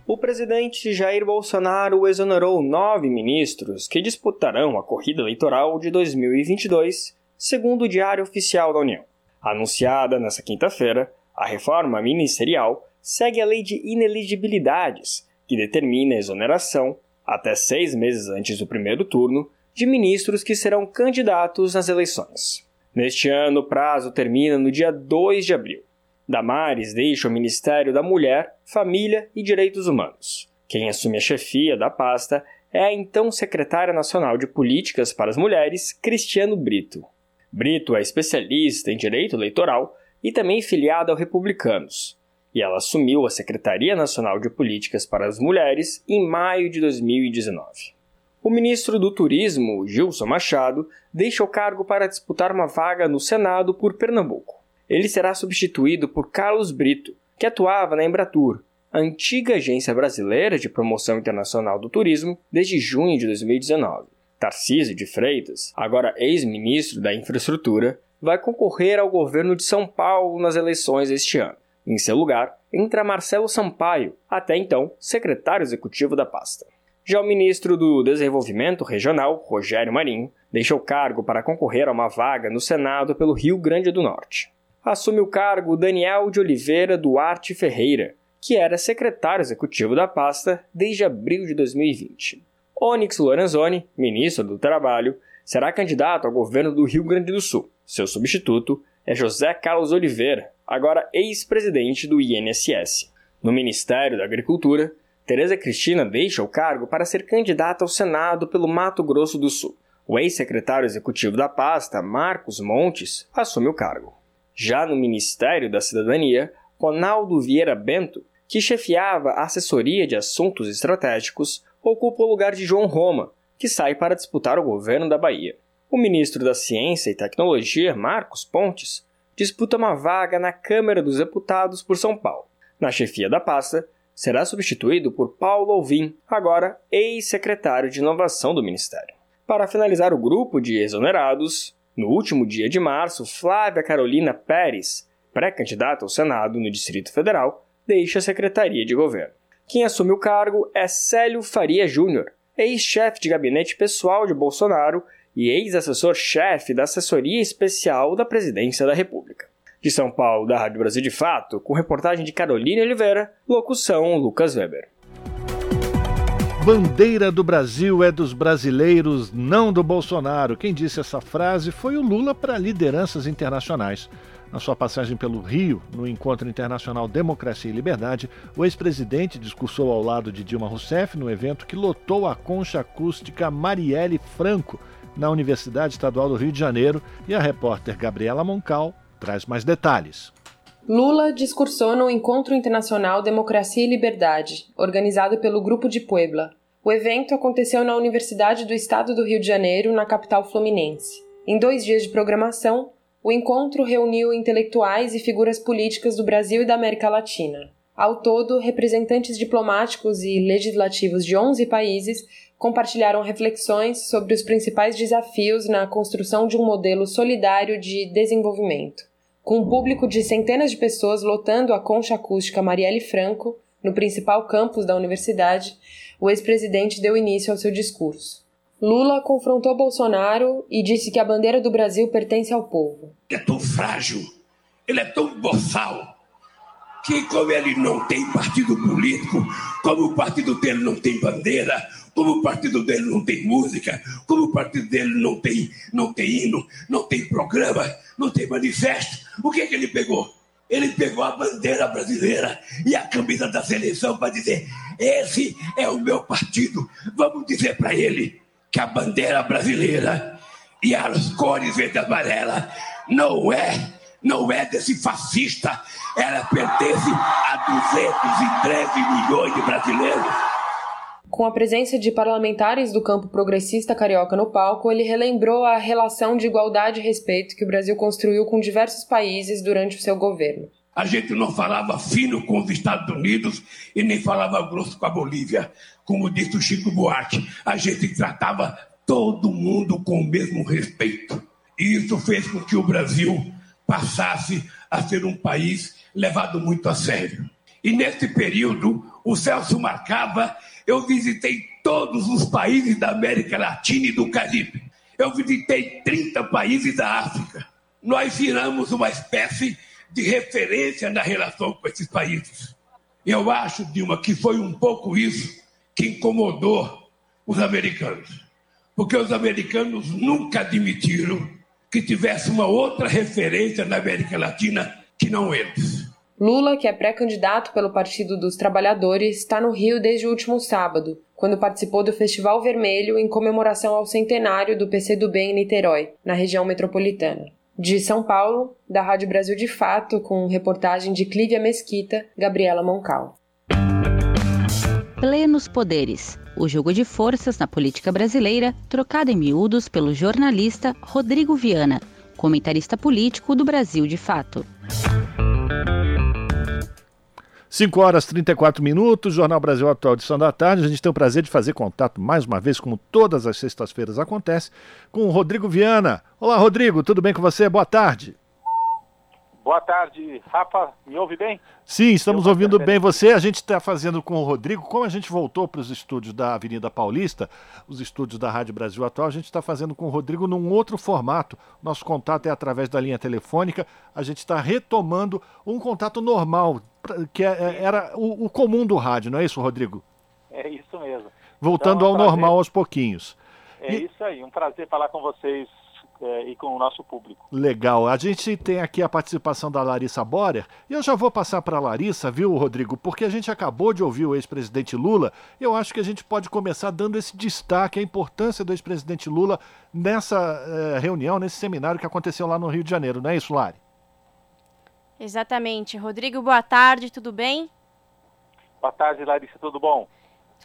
O presidente Jair Bolsonaro exonerou nove ministros que disputarão a corrida eleitoral de 2022, segundo o Diário Oficial da União. Anunciada nesta quinta-feira, a reforma ministerial segue a lei de ineligibilidades, que determina a exoneração, até seis meses antes do primeiro turno, de ministros que serão candidatos nas eleições. Neste ano, o prazo termina no dia 2 de abril. Damares deixa o Ministério da Mulher, Família e Direitos Humanos. Quem assume a chefia da pasta é a então secretária nacional de Políticas para as Mulheres, Cristiano Brito. Brito é especialista em direito eleitoral e também filiado ao Republicanos e ela assumiu a Secretaria Nacional de Políticas para as Mulheres em maio de 2019. O ministro do Turismo, Gilson Machado, deixa o cargo para disputar uma vaga no Senado por Pernambuco. Ele será substituído por Carlos Brito, que atuava na Embratur, a antiga agência brasileira de promoção internacional do turismo, desde junho de 2019. Tarcísio de Freitas, agora ex-ministro da Infraestrutura, vai concorrer ao governo de São Paulo nas eleições este ano. Em seu lugar, entra Marcelo Sampaio, até então secretário executivo da pasta. Já o ministro do Desenvolvimento Regional, Rogério Marinho, deixou o cargo para concorrer a uma vaga no Senado pelo Rio Grande do Norte. Assume o cargo Daniel de Oliveira Duarte Ferreira, que era secretário executivo da pasta desde abril de 2020. Onyx Lorenzoni, ministro do Trabalho, será candidato ao governo do Rio Grande do Sul. Seu substituto é José Carlos Oliveira, agora ex-presidente do INSS. No Ministério da Agricultura, Tereza Cristina deixa o cargo para ser candidata ao Senado pelo Mato Grosso do Sul. O ex-secretário executivo da pasta, Marcos Montes, assume o cargo. Já no Ministério da Cidadania, Ronaldo Vieira Bento, que chefiava a assessoria de assuntos estratégicos, ocupa o lugar de João Roma, que sai para disputar o governo da Bahia. O ministro da Ciência e Tecnologia, Marcos Pontes, disputa uma vaga na Câmara dos Deputados por São Paulo. Na chefia da pasta, será substituído por Paulo Alvim, agora ex-secretário de Inovação do Ministério. Para finalizar o grupo de exonerados, no último dia de março, Flávia Carolina Pérez, pré-candidata ao Senado no Distrito Federal, deixa a Secretaria de Governo. Quem assume o cargo é Célio Faria Júnior, ex-chefe de gabinete pessoal de Bolsonaro e ex-assessor-chefe da Assessoria Especial da Presidência da República. De São Paulo, da Rádio Brasil de Fato, com reportagem de Carolina Oliveira, locução Lucas Weber. Bandeira do Brasil é dos brasileiros, não do Bolsonaro. Quem disse essa frase foi o Lula para lideranças internacionais. Na sua passagem pelo Rio, no Encontro Internacional Democracia e Liberdade, o ex-presidente discursou ao lado de Dilma Rousseff no evento que lotou a concha acústica Marielle Franco, na Universidade Estadual do Rio de Janeiro, e a repórter Gabriela Moncal traz mais detalhes. Lula discursou no Encontro Internacional Democracia e Liberdade, organizado pelo Grupo de Puebla. O evento aconteceu na Universidade do Estado do Rio de Janeiro, na capital fluminense. Em dois dias de programação, o encontro reuniu intelectuais e figuras políticas do Brasil e da América Latina. Ao todo, representantes diplomáticos e legislativos de 11 países compartilharam reflexões sobre os principais desafios na construção de um modelo solidário de desenvolvimento. Com um público de centenas de pessoas lotando a concha acústica Marielle Franco, no principal campus da universidade, o ex-presidente deu início ao seu discurso. Lula confrontou Bolsonaro e disse que a bandeira do Brasil pertence ao povo. É tão frágil, ele é tão boçal, que como ele não tem partido político, como o partido dele não tem bandeira, como o partido dele não tem música, como o partido dele não tem, não tem hino, não tem programa, não tem manifesto, o que, é que ele pegou? Ele pegou a bandeira brasileira e a camisa da seleção para dizer: esse é o meu partido. Vamos dizer para ele que a bandeira brasileira e as cores verde e amarela não é, não é desse fascista. Ela pertence a 213 milhões de brasileiros. Com a presença de parlamentares do campo progressista carioca no palco, ele relembrou a relação de igualdade e respeito que o Brasil construiu com diversos países durante o seu governo. A gente não falava fino com os Estados Unidos e nem falava grosso com a Bolívia. Como disse o Chico Buarque, a gente tratava todo mundo com o mesmo respeito. E isso fez com que o Brasil passasse a ser um país levado muito a sério. E nesse período, o Celso marcava eu visitei todos os países da América Latina e do Caribe. Eu visitei 30 países da África. Nós viramos uma espécie de referência na relação com esses países. Eu acho, Dilma, que foi um pouco isso que incomodou os americanos. Porque os americanos nunca admitiram que tivesse uma outra referência na América Latina que não eles. Lula, que é pré-candidato pelo Partido dos Trabalhadores, está no Rio desde o último sábado, quando participou do Festival Vermelho em comemoração ao centenário do PCdoB em Niterói, na região metropolitana. De São Paulo, da Rádio Brasil de Fato, com reportagem de Clívia Mesquita, Gabriela Moncal. Plenos Poderes. O jogo de forças na política brasileira, trocado em miúdos pelo jornalista Rodrigo Viana, comentarista político do Brasil de Fato. 5 horas e 34 minutos, Jornal Brasil Atual edição da tarde. A gente tem o prazer de fazer contato mais uma vez, como todas as sextas-feiras acontece, com o Rodrigo Viana. Olá, Rodrigo, tudo bem com você? Boa tarde. Boa tarde, Rafa. Me ouve bem? Sim, estamos ouvindo bem você. A gente está fazendo com o Rodrigo. Como a gente voltou para os estúdios da Avenida Paulista, os estúdios da Rádio Brasil Atual, a gente está fazendo com o Rodrigo num outro formato. Nosso contato é através da linha telefônica. A gente está retomando um contato normal, que é, é, era o, o, comum do rádio, não é isso, Rodrigo? É isso mesmo. Voltando então, é um ao prazer. normal aos pouquinhos. É e... isso aí, um prazer falar com vocês é, e com o nosso público. Legal. A gente tem aqui a participação da Larissa Borer e eu já vou passar para a Larissa, viu, Rodrigo? Porque a gente acabou de ouvir o ex-presidente Lula. Eu acho que a gente pode começar dando esse destaque, a importância do ex-presidente Lula nessa é, reunião, nesse seminário que aconteceu lá no Rio de Janeiro, não é isso, Lari? Exatamente. Rodrigo, boa tarde, tudo bem? Boa tarde, Larissa, tudo bom?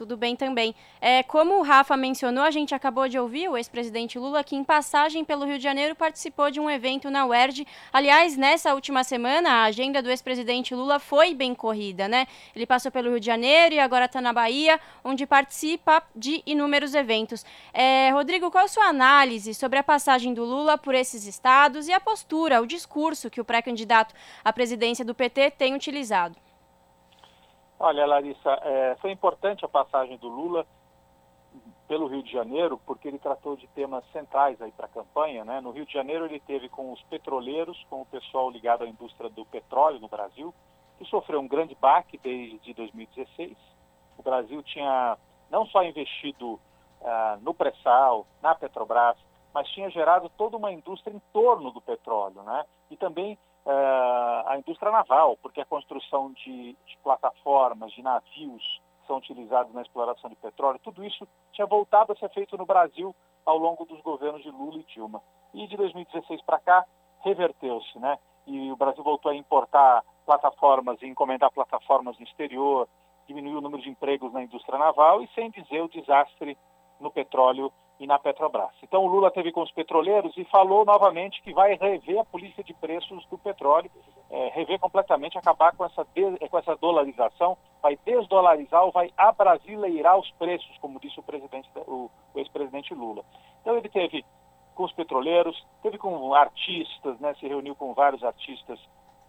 Tudo bem também. É, como o Rafa mencionou, a gente acabou de ouvir o ex-presidente Lula, que em passagem pelo Rio de Janeiro participou de um evento na UERJ. Aliás, nessa última semana, a agenda do ex-presidente Lula foi bem corrida, né? Ele passou pelo Rio de Janeiro e agora está na Bahia, onde participa de inúmeros eventos. É, Rodrigo, qual a sua análise sobre a passagem do Lula por esses estados e a postura, o discurso que o pré-candidato à presidência do PT tem utilizado? Olha, Larissa, é, foi importante a passagem do Lula pelo Rio de Janeiro, porque ele tratou de temas centrais aí para a campanha. Né? No Rio de Janeiro ele teve com os petroleiros, com o pessoal ligado à indústria do petróleo no Brasil, que sofreu um grande baque desde 2016. O Brasil tinha não só investido ah, no pré-sal, na Petrobras, mas tinha gerado toda uma indústria em torno do petróleo, né? E também uh, a indústria naval, porque a construção de, de plataformas, de navios são utilizados na exploração de petróleo, tudo isso tinha voltado a ser feito no Brasil ao longo dos governos de Lula e Dilma. E de 2016 para cá, reverteu-se, né? E o Brasil voltou a importar plataformas e encomendar plataformas no exterior, diminuiu o número de empregos na indústria naval e sem dizer o desastre no petróleo e na Petrobras. Então o Lula teve com os petroleiros e falou novamente que vai rever a polícia de preços do petróleo, é, rever completamente, acabar com essa, com essa dolarização, vai desdolarizar ou vai abrasileirar os preços, como disse o, presidente, o, o ex-presidente Lula. Então ele teve com os petroleiros, teve com artistas, né, se reuniu com vários artistas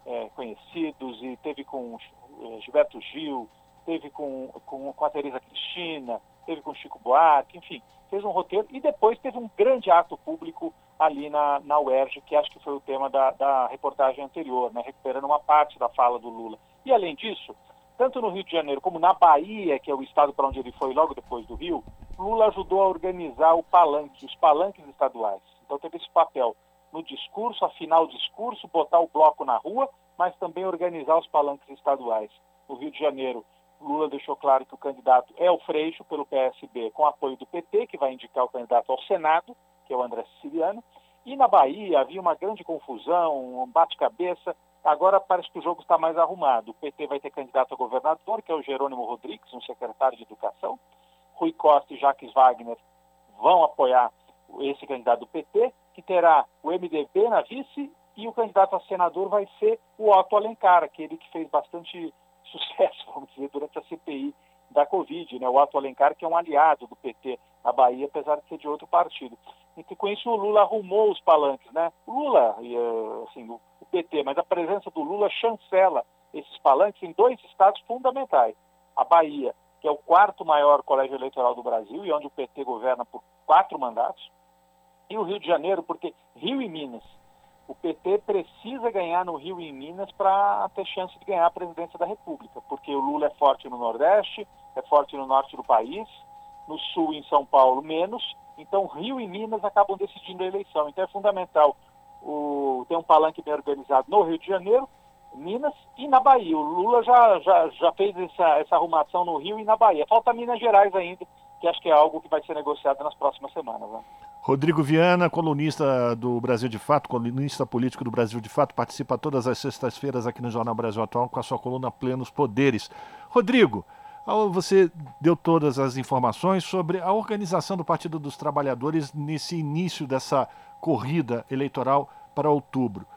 é, conhecidos e teve com é, Gilberto Gil, teve com, com, com a Tereza Cristina, teve com Chico Buarque, enfim, fez um roteiro e depois teve um grande ato público ali na, na UERJ, que acho que foi o tema da, da reportagem anterior, né, recuperando uma parte da fala do Lula. E além disso, tanto no Rio de Janeiro como na Bahia, que é o estado para onde ele foi logo depois do Rio, Lula ajudou a organizar o palanque, os palanques estaduais. Então teve esse papel no discurso, afinar o discurso, botar o bloco na rua, mas também organizar os palanques estaduais. No Rio de Janeiro, Lula deixou claro que o candidato é o Freixo, pelo PSB, com apoio do PT, que vai indicar o candidato ao Senado, que é o André Siciliano. E na Bahia havia uma grande confusão, um bate-cabeça. Agora parece que o jogo está mais arrumado. O PT vai ter candidato a governador, que é o Jerônimo Rodrigues, um secretário de Educação. Rui Costa e Jacques Wagner vão apoiar esse candidato do PT, que terá o MDB na vice, e o candidato a senador vai ser o Otto Alencar, aquele que fez bastante sucesso, vamos dizer, durante a CPI da Covid, né? o Otto Alencar, que é um aliado do PT na Bahia, apesar de ser de outro partido. E que com isso o Lula arrumou os palanques, né? O Lula, eh, assim, o PT, mas a presença do Lula chancela esses palanques em dois estados fundamentais. A Bahia, que é o quarto maior colégio eleitoral do Brasil e onde o PT governa por quatro mandatos, e o Rio de Janeiro, porque Rio e Minas o PT precisa ganhar no Rio e em Minas para ter chance de ganhar a presidência da República, porque o Lula é forte no Nordeste, é forte no norte do país, no Sul e em São Paulo menos, então Rio e Minas acabam decidindo a eleição. Então é fundamental o, ter um palanque bem organizado no Rio de Janeiro, Minas e na Bahia. O Lula já, já, já fez essa, essa arrumação no Rio e na Bahia. Falta Minas Gerais ainda, que acho que é algo que vai ser negociado nas próximas semanas. Né? Rodrigo Viana, colunista do Brasil de Fato, colunista político do Brasil de Fato, participa todas as sextas-feiras aqui no Jornal Brasil Atual com a sua coluna Plenos Poderes. Rodrigo, você deu todas as informações sobre a organização do Partido dos Trabalhadores nesse início dessa corrida eleitoral para outubro.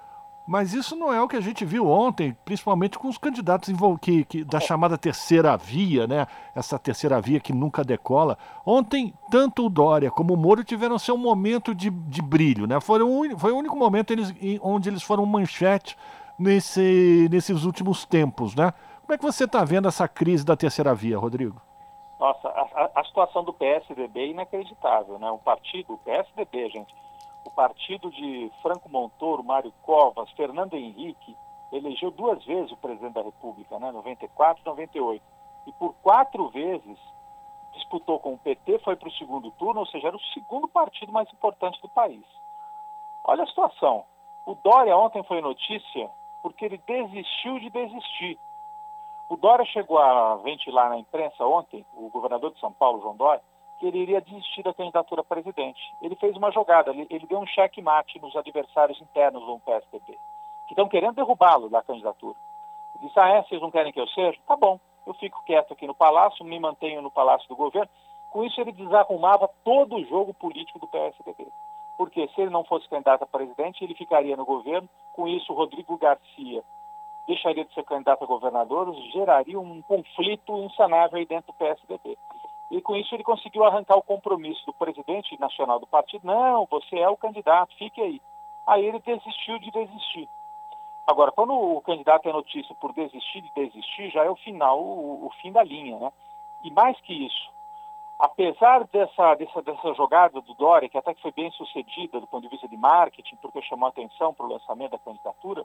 Mas isso não é o que a gente viu ontem, principalmente com os candidatos que, que, da chamada terceira via, né? Essa terceira via que nunca decola. Ontem, tanto o Dória como o Moro tiveram seu momento de, de brilho, né? Foi o, foi o único momento eles, onde eles foram manchete nesse, nesses últimos tempos, né? Como é que você está vendo essa crise da terceira via, Rodrigo? Nossa, a, a, situação do PSDB é inacreditável, né? O partido, o PSDB, gente, o partido de Franco Montoro, Mário Covas, Fernando Henrique, elegeu duas vezes o presidente da República, né? 94 e 98. E por quatro vezes disputou com o PT, foi para o segundo turno, ou seja, era o segundo partido mais importante do país. Olha a situação. O Dória ontem foi notícia porque ele desistiu de desistir. O Dória chegou a ventilar na imprensa ontem, o governador de São Paulo, João Dória, que ele iria desistir da candidatura a presidente. Ele fez uma jogada, ele, ele deu um cheque-mate nos adversários internos do PSDB, que estão querendo derrubá-lo da candidatura. Ele disse, ah, é, vocês não querem que eu seja? Tá bom, eu fico quieto aqui no Palácio, me mantenho no Palácio do Governo. Com isso, ele desarrumava todo o jogo político do PSDB. Porque se ele não fosse candidato a presidente, ele ficaria no governo. Com isso, Rodrigo Garcia deixaria de ser candidato a governador, geraria um conflito insanável aí dentro do PSDB. E com isso ele conseguiu arrancar o compromisso do presidente nacional do partido. Não, você é o candidato, fique aí. Aí ele desistiu de desistir. Agora, quando o candidato é notícia por desistir de desistir, já é o final, o, o fim da linha, né? E mais que isso, apesar dessa, dessa, dessa jogada do Dória, que até que foi bem sucedida do ponto de vista de marketing, porque chamou atenção para o lançamento da candidatura,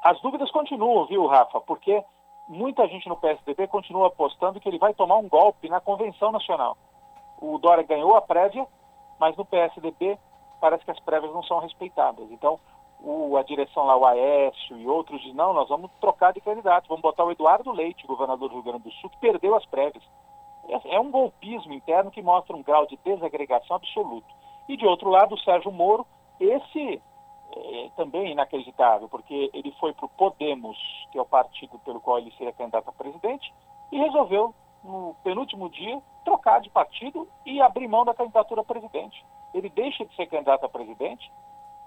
as dúvidas continuam, viu, Rafa? Porque muita gente no PSDB continua apostando que ele vai tomar um golpe na convenção nacional. O Dória ganhou a prévia, mas no PSDB parece que as prévias não são respeitadas. Então, o, a direção lá, o Aécio e outros, dizem, não, nós vamos trocar de candidato, vamos botar o Eduardo Leite, governador do Rio Grande do Sul, que perdeu as prévias. É, é um golpismo interno que mostra um grau de desagregação absoluto. E de outro lado, o Sérgio Moro, esse é, também inacreditável, porque ele foi para o Podemos, que é o partido pelo qual ele seria candidato a presidente, e resolveu, no penúltimo dia, trocar de partido e abrir mão da candidatura a presidente. Ele deixa de ser candidato a presidente,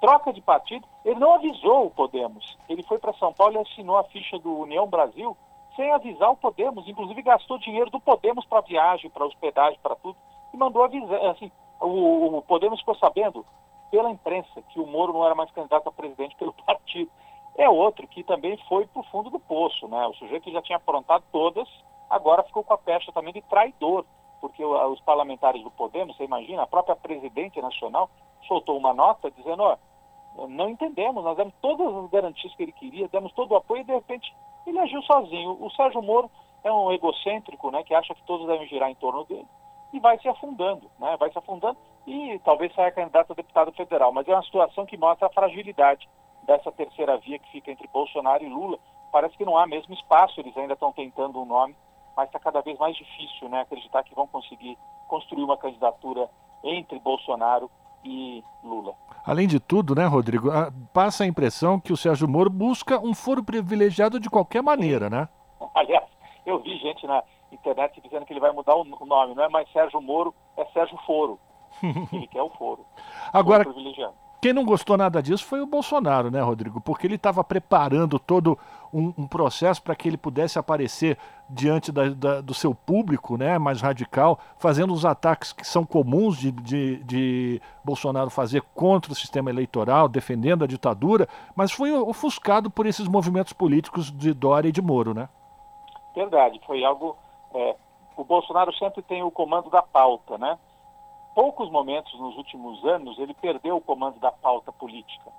troca de partido, ele não avisou o Podemos. Ele foi para São Paulo e assinou a ficha do União Brasil sem avisar o Podemos, inclusive gastou dinheiro do Podemos para viagem, para hospedagem, para tudo, e mandou avisar, assim, o, o Podemos ficou sabendo pela imprensa que o Moro não era mais candidato a presidente pelo partido. É outro que também foi para o fundo do poço, né? O sujeito que já tinha aprontado todas, agora ficou com a pecha também de traidor, porque os parlamentares do Podemos, você imagina, a própria presidente nacional soltou uma nota dizendo, ó, não entendemos, nós demos todas as garantias que ele queria, demos todo o apoio e de repente ele agiu sozinho. O Sérgio Moro é um egocêntrico, né, que acha que todos devem girar em torno dele e vai se afundando, né, vai se afundando e talvez saia candidato a deputado federal. Mas é uma situação que mostra a fragilidade dessa terceira via que fica entre Bolsonaro e Lula. Parece que não há mesmo espaço, eles ainda estão tentando um nome, mas está cada vez mais difícil né, acreditar que vão conseguir construir uma candidatura entre Bolsonaro e Lula. Além de tudo, né, Rodrigo, passa a impressão que o Sérgio Moro busca um foro privilegiado de qualquer maneira, né? Aliás, eu vi gente na internet dizendo que ele vai mudar o nome, não é mais Sérgio Moro, é Sérgio Foro. Ele quer o foro. Agora, quem não gostou nada disso foi o Bolsonaro, né, Rodrigo? Porque ele estava preparando todo um, um processo para que ele pudesse aparecer diante da, da, do seu público, né, mais radical, fazendo os ataques que são comuns de, de, de Bolsonaro fazer contra o sistema eleitoral, defendendo a ditadura, mas foi ofuscado por esses movimentos políticos de Dória e de Moro, né? Verdade, foi algo. É, o Bolsonaro sempre tem o comando da pauta, né? Poucos momentos nos últimos anos ele perdeu o comando da pauta política.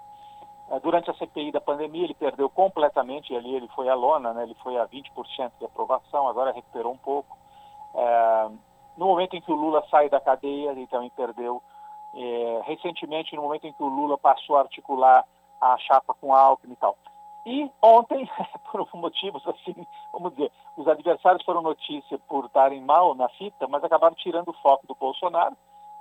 É, durante a CPI da pandemia ele perdeu completamente, ali ele foi a lona, né? ele foi a 20% de aprovação, agora recuperou um pouco. É, no momento em que o Lula sai da cadeia, ele também perdeu. É, recentemente, no momento em que o Lula passou a articular a chapa com a Alckmin e tal. E ontem, por motivos assim, vamos dizer, os adversários foram notícia por estarem mal na fita, mas acabaram tirando o foco do Bolsonaro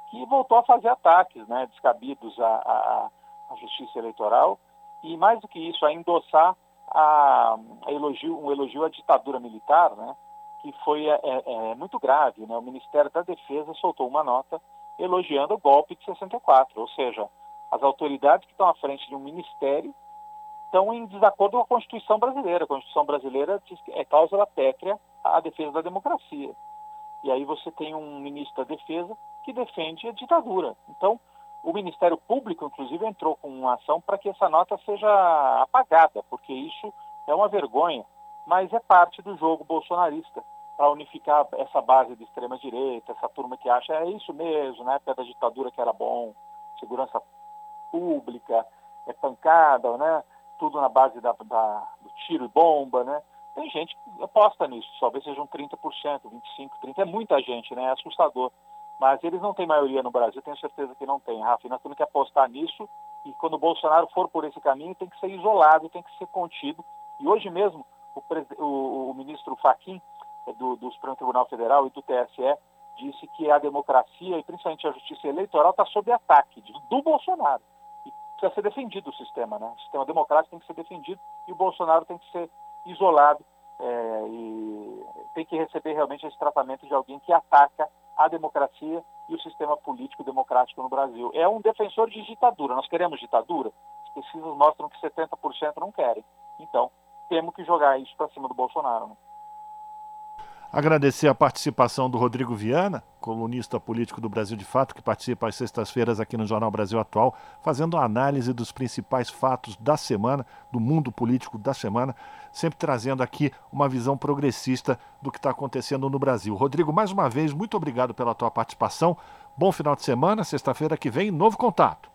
que voltou a fazer ataques né, descabidos à, à, à justiça eleitoral e, mais do que isso, a endossar a, a elogio, um elogio à ditadura militar, né, que foi é, é, é, muito grave. Né? O Ministério da Defesa soltou uma nota elogiando o golpe de 64, ou seja, as autoridades que estão à frente de um ministério estão em desacordo com a Constituição brasileira. A Constituição brasileira diz que é cláusula pétrea a defesa da democracia. E aí você tem um ministro da Defesa que defende a ditadura. Então, O Ministério Público, inclusive, entrou com uma ação para que essa nota seja apagada, porque isso é uma vergonha, mas é parte do jogo bolsonarista para unificar essa base de extrema direita, essa turma que acha é isso mesmo, na época da ditadura que era bom, segurança pública, é pancada, né? Tudo na base da, da do tiro e bomba, né? Tem gente que aposta nisso, talvez sejam 30%, 25%, 30%, é muita gente, né? É assustador. Mas eles não têm maioria no Brasil, tenho certeza que não tem, Rafa. Nós temos que apostar nisso e quando o Bolsonaro for por esse caminho, tem que ser isolado, tem que ser contido. E hoje mesmo, o, o, o ministro Faquim do, do Supremo Tribunal Federal e do TSE disse que a democracia e principalmente a justiça eleitoral está sob ataque do Bolsonaro. E precisa ser defendido o sistema, né? O sistema democrático tem que ser defendido e o Bolsonaro tem que ser isolado é, e tem que receber realmente esse tratamento de alguém que ataca a democracia e o sistema político democrático no Brasil. É um defensor de ditadura. Nós queremos ditadura? As pesquisas mostram que 70% não querem. Então, temos que jogar isso para cima do Bolsonaro. Né? Agradecer a participação do Rodrigo Viana, colunista político do Brasil de Fato, que participa às sextas-feiras aqui no Jornal Brasil Atual, fazendo a análise dos principais fatos da semana, do mundo político da semana, sempre trazendo aqui uma visão progressista do que está acontecendo no Brasil. Rodrigo, mais uma vez, muito obrigado pela tua participação. Bom final de semana, sexta-feira que vem, novo contato.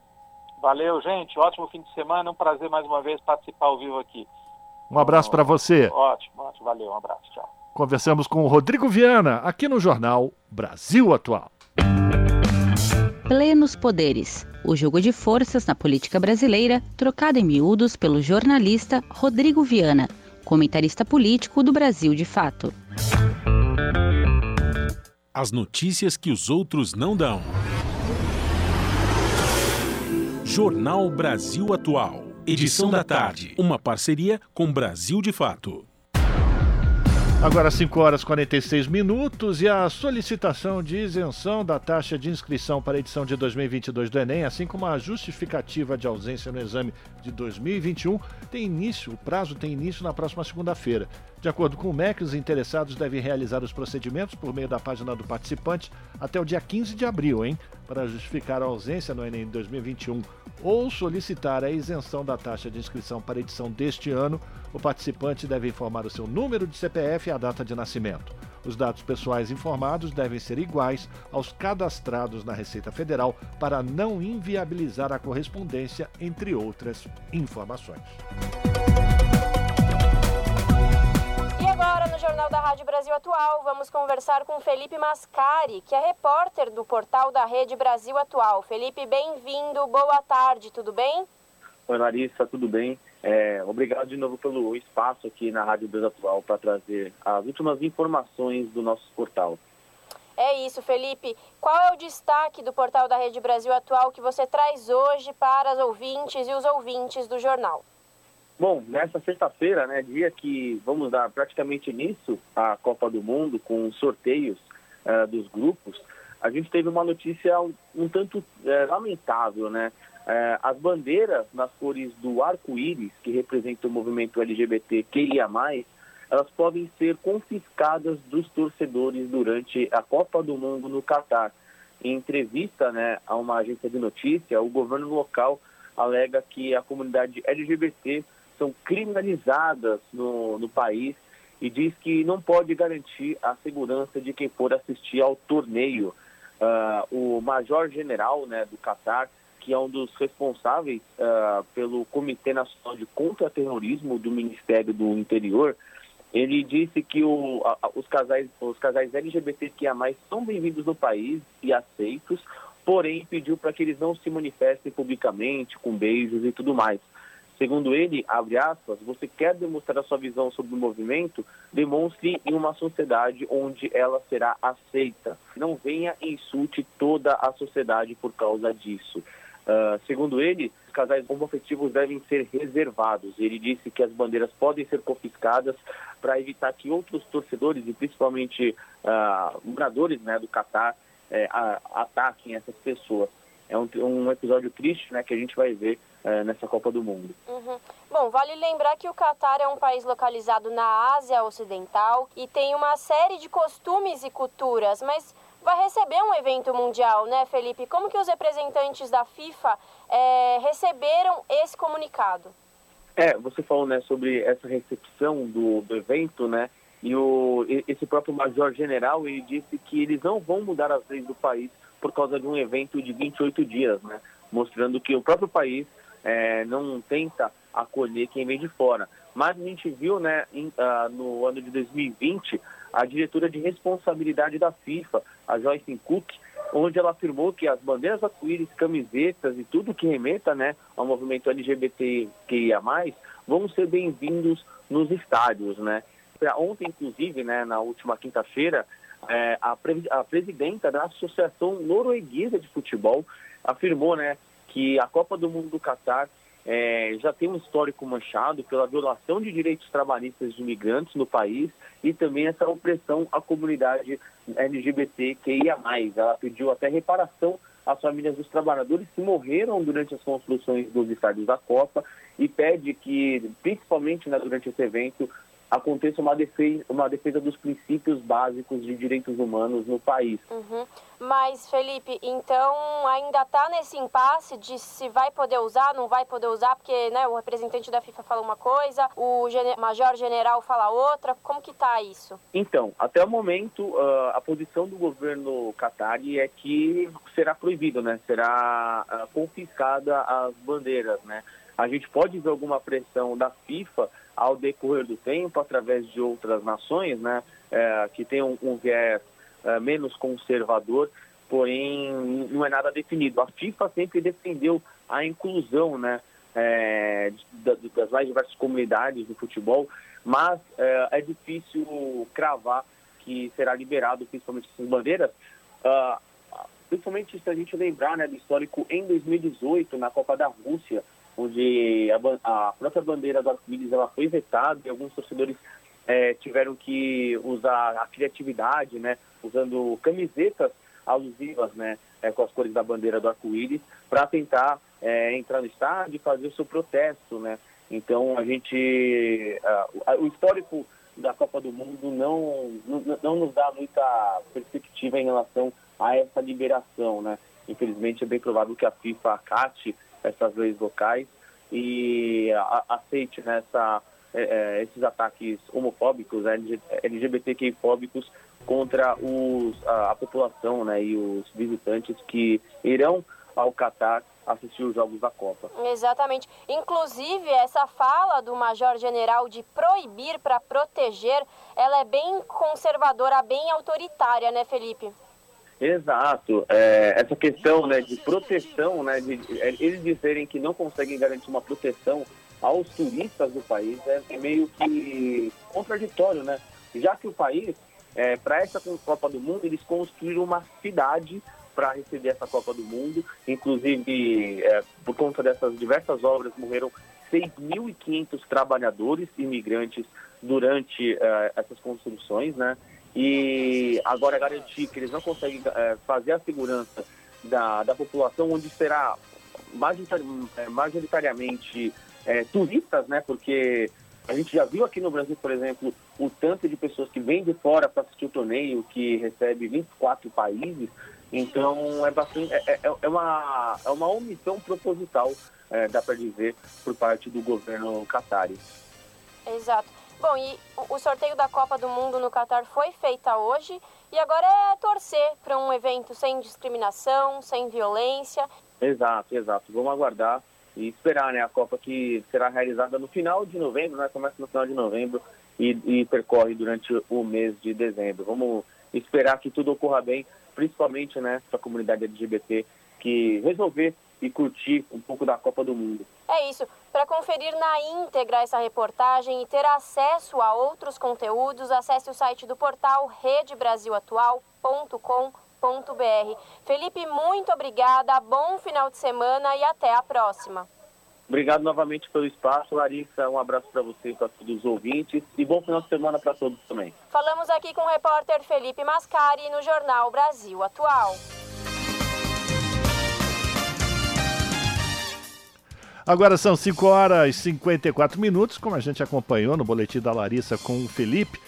Valeu, gente. Ótimo fim de semana. Um prazer mais uma vez participar ao vivo aqui. Um abraço para você. Ótimo, ótimo. Valeu, um abraço. Tchau. Conversamos com o Rodrigo Viana, aqui no jornal Brasil Atual. Plenos poderes. O jogo de forças na política brasileira, trocado em miúdos pelo jornalista Rodrigo Viana, comentarista político do Brasil de Fato. As notícias que os outros não dão. Jornal Brasil Atual. Edição da tarde. Uma parceria com Brasil de Fato. Agora 5 horas e 46 minutos e a solicitação de isenção da taxa de inscrição para a edição de 2022 do Enem, assim como a justificativa de ausência no exame de 2021, tem início, o prazo tem início na próxima segunda-feira. De acordo com o MEC, os interessados devem realizar os procedimentos por meio da página do participante até o dia 15 de abril, hein? Para justificar a ausência no Enem 2021 ou solicitar a isenção da taxa de inscrição para a edição deste ano, o participante deve informar o seu número de CPF e a data de nascimento. Os dados pessoais informados devem ser iguais aos cadastrados na Receita Federal para não inviabilizar a correspondência, entre outras informações. No Jornal da Rádio Brasil Atual, vamos conversar com Felipe Mascari, que é repórter do portal da Rede Brasil Atual. Felipe, bem-vindo, boa tarde, tudo bem? Oi, Larissa, tudo bem? É, obrigado de novo pelo espaço aqui na Rádio Brasil Atual para trazer as últimas informações do nosso portal. É isso, Felipe. Qual é o destaque do portal da Rede Brasil Atual que você traz hoje para as ouvintes e os ouvintes do jornal? Bom, nessa sexta-feira, né, dia que vamos dar praticamente início à Copa do Mundo com sorteios uh, dos grupos, a gente teve uma notícia um, um tanto uh, lamentável, né? Uh, as bandeiras nas cores do arco-íris, que representam o movimento LGBTQIA+, elas podem ser confiscadas dos torcedores durante a Copa do Mundo no Catar. Em entrevista né, a uma agência de notícia, o governo local alega que a comunidade LGBT são criminalizadas no, no país e diz que não pode garantir a segurança de quem for assistir ao torneio. Uh, o major-general né, do Catar, que é um dos responsáveis uh, pelo Comitê Nacional de Contra-Terrorismo do Ministério do Interior, ele disse que o, a, os, casais, os casais LGBTQIA+, são bem-vindos no país e aceitos, porém pediu para que eles não se manifestem publicamente, com beijos e tudo mais. Segundo ele, abre aspas, você quer demonstrar a sua visão sobre o movimento? Demonstre em uma sociedade onde ela será aceita. Não venha e insulte toda a sociedade por causa disso. Uh, segundo ele, os casais homoafetivos devem ser reservados. Ele disse que as bandeiras podem ser confiscadas para evitar que outros torcedores, e principalmente uh, moradores né, do Catar, eh, ataquem essas pessoas. É um, um episódio triste né, que a gente vai ver é, nessa Copa do Mundo. Uhum. Bom, vale lembrar que o Catar é um país localizado na Ásia Ocidental e tem uma série de costumes e culturas, mas vai receber um evento mundial, né, Felipe? Como que os representantes da FIFA é, receberam esse comunicado? É, você falou né, sobre essa recepção do, do evento, né? E o, esse próprio major-general, ele disse que eles não vão mudar as leis do país por causa de um evento de 28 dias, né? Mostrando que o próprio país é, não tenta acolher quem vem de fora. Mas a gente viu, né, em, uh, no ano de 2020, a diretora de responsabilidade da FIFA, a Joyce Cook, onde ela afirmou que as bandeiras arco-íris, camisetas e tudo que remeta né, ao movimento LGBTQIA+, vão ser bem-vindos nos estádios, né? Ontem, inclusive, né, na última quinta-feira, é, a, pre a presidenta da Associação Norueguesa de Futebol afirmou né, que a Copa do Mundo do Catar é, já tem um histórico manchado pela violação de direitos trabalhistas de imigrantes no país e também essa opressão à comunidade LGBTQIA+. Ela pediu até reparação às famílias dos trabalhadores que morreram durante as construções dos estádios da Copa e pede que, principalmente né, durante esse evento, aconteça uma defesa, uma defesa dos princípios básicos de direitos humanos no país. Uhum. Mas, Felipe, então ainda está nesse impasse de se vai poder usar, não vai poder usar, porque né, o representante da FIFA fala uma coisa, o major general fala outra. Como que está isso? Então, até o momento, uh, a posição do governo Qatari é que será proibido, né? Será uh, confiscada as bandeiras, né? A gente pode ver alguma pressão da FIFA ao decorrer do tempo, através de outras nações, né, é, que tem um, um viés é, menos conservador, porém não é nada definido. A FIFA sempre defendeu a inclusão, né, é, das mais diversas comunidades do futebol, mas é, é, difícil cravar que será liberado principalmente essas bandeiras, uh, principalmente se a gente lembrar né, do histórico em 2018, na Copa da Rússia, onde a, a própria bandeira do arco-íris ela foi vetada e alguns torcedores é, tiveram que usar a criatividade, né, usando camisetas alusivas, né, é, com as cores da bandeira do arco-íris, para tentar é, entrar no estádio e fazer o seu protesto, né. Então a gente, uh, o histórico da Copa do Mundo não, não, não nos dá muita perspectiva em relação a essa liberação, né. Infelizmente é bem provável que a FIFA acate essas leis locais e aceite nessa é, é, esses ataques homofóbicos, LGBTQI-fóbicos contra os, a, a, população né, e os visitantes que irão ao Catar assistir os Jogos da Copa. Exatamente. Inclusive, essa fala do Major General de proibir para proteger, ela é bem conservadora, bem autoritária, né, Felipe? Exato. É, essa questão né, de proteção, né, de, é, eles dizerem que não conseguem garantir uma proteção aos turistas do país é, é meio que contraditório, né? Já que o país, é, para essa Copa do Mundo, eles construíram uma cidade para receber essa Copa do Mundo. Inclusive, é, por conta dessas diversas obras, morreram 6.500 trabalhadores imigrantes durante é, essas construções, né? E agora garantir que eles não conseguem é, fazer a segurança da, da população, onde será é, majoritariamente é, turistas, né? Porque a gente já viu aqui no Brasil, por exemplo, o tanto de pessoas que vêm de fora para assistir o torneio, que recebe 24 países. Então é bastante é, é, é uma é uma omissão proposital, é, dá para dizer, por parte do governo Qatari. Exato. Bom, e o sorteio da Copa do Mundo no Catar foi feita hoje e agora é torcer para um evento sem discriminação, sem violência. Exato, exato. Vamos aguardar e esperar, né? A Copa que será realizada no final de novembro, né? Começa no final de novembro e, e percorre durante o mês de dezembro. Vamos esperar que tudo ocorra bem, principalmente, né, para a comunidade LGBT que resolver e curtir um pouco da Copa do Mundo. É isso. Para conferir na íntegra essa reportagem e ter acesso a outros conteúdos, acesse o site do portal redebrasilatual.com.br. Felipe, muito obrigada, bom final de semana e até a próxima. Obrigado novamente pelo espaço, Larissa. Um abraço para você e para todos os ouvintes e bom final de semana para todos também. Falamos aqui com o repórter Felipe Mascari no Jornal Brasil Atual. Agora são 5 horas e 54 minutos, como a gente acompanhou no boletim da Larissa com o Felipe,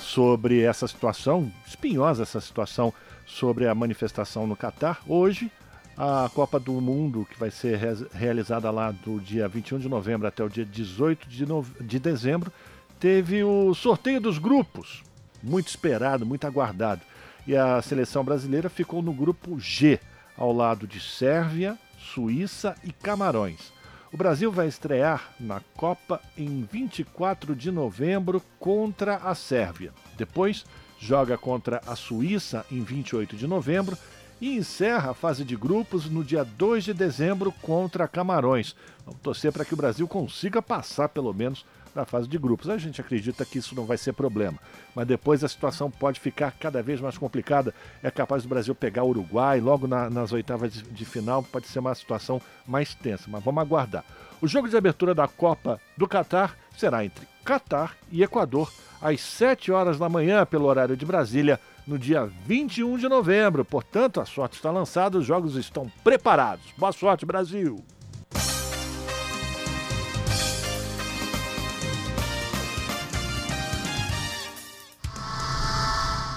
sobre essa situação, espinhosa essa situação sobre a manifestação no Catar. Hoje, a Copa do Mundo, que vai ser re realizada lá do dia 21 de novembro até o dia 18 de, de dezembro, teve o sorteio dos grupos, muito esperado, muito aguardado. E a seleção brasileira ficou no grupo G, ao lado de Sérvia, Suíça e Camarões. O Brasil vai estrear na Copa em 24 de novembro contra a Sérvia. Depois, joga contra a Suíça em 28 de novembro e encerra a fase de grupos no dia 2 de dezembro contra Camarões. Vamos torcer para que o Brasil consiga passar pelo menos na fase de grupos. A gente acredita que isso não vai ser problema, mas depois a situação pode ficar cada vez mais complicada. É capaz do Brasil pegar o Uruguai logo na, nas oitavas de, de final, pode ser uma situação mais tensa, mas vamos aguardar. O jogo de abertura da Copa do Catar será entre Catar e Equador às 7 horas da manhã, pelo horário de Brasília, no dia 21 de novembro. Portanto, a sorte está lançada, os jogos estão preparados. Boa sorte, Brasil!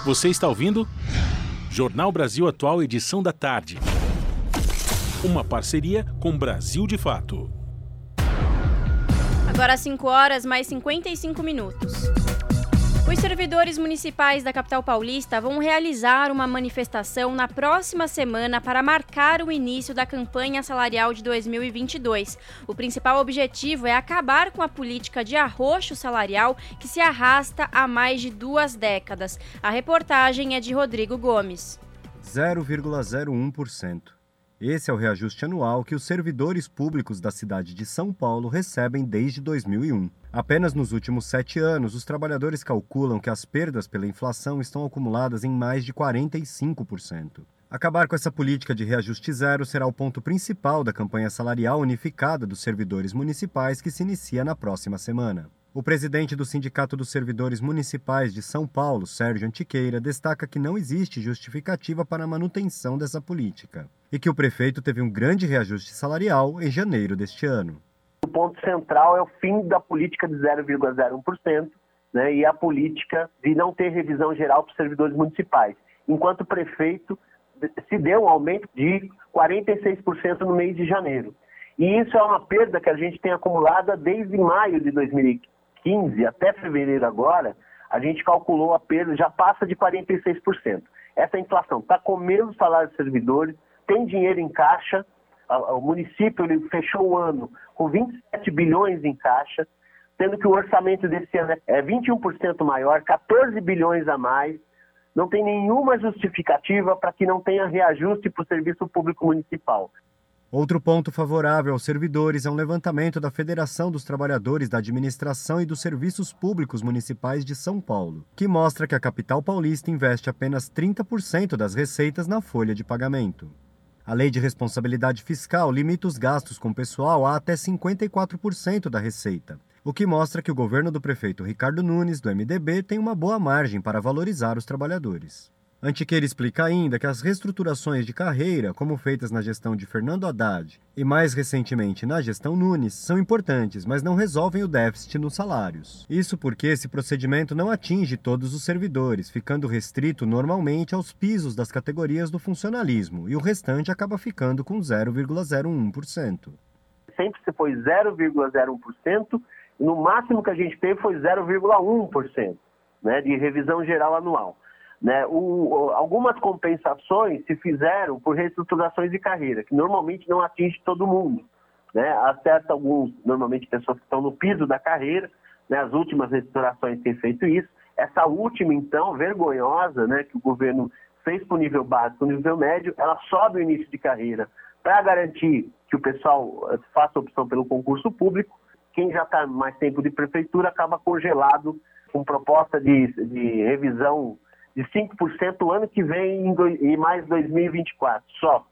Você está ouvindo? Jornal Brasil Atual, edição da tarde. Uma parceria com Brasil de Fato. Agora 5 horas mais 55 minutos. Os servidores municipais da capital paulista vão realizar uma manifestação na próxima semana para marcar o início da campanha salarial de 2022. O principal objetivo é acabar com a política de arroxo salarial que se arrasta há mais de duas décadas. A reportagem é de Rodrigo Gomes. 0,01%. Esse é o reajuste anual que os servidores públicos da cidade de São Paulo recebem desde 2001. Apenas nos últimos sete anos, os trabalhadores calculam que as perdas pela inflação estão acumuladas em mais de 45%. Acabar com essa política de reajuste zero será o ponto principal da campanha salarial unificada dos servidores municipais que se inicia na próxima semana. O presidente do Sindicato dos Servidores Municipais de São Paulo, Sérgio Antiqueira, destaca que não existe justificativa para a manutenção dessa política e que o prefeito teve um grande reajuste salarial em janeiro deste ano. O ponto central é o fim da política de 0,01% né, e a política de não ter revisão geral para os servidores municipais. Enquanto o prefeito se deu um aumento de 46% no mês de janeiro. E isso é uma perda que a gente tem acumulada desde maio de 2015 2015 até fevereiro agora, a gente calculou a perda, já passa de 46%. Essa inflação está comendo o salário dos servidores, tem dinheiro em caixa, o município fechou o ano com 27 bilhões em caixa, sendo que o orçamento desse ano é 21% maior, 14 bilhões a mais. Não tem nenhuma justificativa para que não tenha reajuste para o serviço público municipal. Outro ponto favorável aos servidores é um levantamento da Federação dos Trabalhadores da Administração e dos Serviços Públicos Municipais de São Paulo, que mostra que a capital paulista investe apenas 30% das receitas na folha de pagamento. A Lei de Responsabilidade Fiscal limita os gastos com pessoal a até 54% da receita, o que mostra que o governo do prefeito Ricardo Nunes, do MDB, tem uma boa margem para valorizar os trabalhadores. Antiqueira explica ainda que as reestruturações de carreira, como feitas na gestão de Fernando Haddad e mais recentemente na gestão Nunes, são importantes, mas não resolvem o déficit nos salários. Isso porque esse procedimento não atinge todos os servidores, ficando restrito normalmente aos pisos das categorias do funcionalismo, e o restante acaba ficando com 0,01%. Sempre se foi 0,01%, no máximo que a gente teve foi 0,1% né, de revisão geral anual. Né? O, algumas compensações se fizeram por reestruturações de carreira, que normalmente não atinge todo mundo. Né? Acerta alguns, normalmente pessoas que estão no piso da carreira, né? as últimas reestruturações têm feito isso. Essa última, então, vergonhosa, né, que o governo fez para o nível básico, o nível médio, ela sobe o início de carreira para garantir que o pessoal eh, faça opção pelo concurso público. Quem já está mais tempo de prefeitura acaba congelado com proposta de, de revisão de 5% ano que vem e mais 2024, só.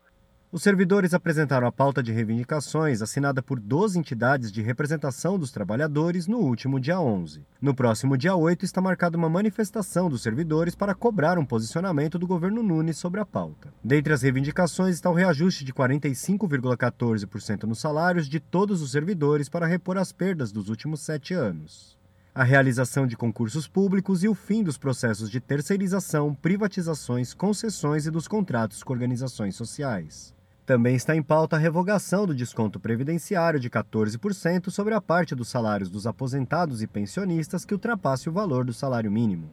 Os servidores apresentaram a pauta de reivindicações assinada por 12 entidades de representação dos trabalhadores no último dia 11. No próximo dia 8 está marcada uma manifestação dos servidores para cobrar um posicionamento do governo Nunes sobre a pauta. Dentre as reivindicações está o reajuste de 45,14% nos salários de todos os servidores para repor as perdas dos últimos sete anos. A realização de concursos públicos e o fim dos processos de terceirização, privatizações, concessões e dos contratos com organizações sociais. Também está em pauta a revogação do desconto previdenciário de 14% sobre a parte dos salários dos aposentados e pensionistas que ultrapasse o valor do salário mínimo.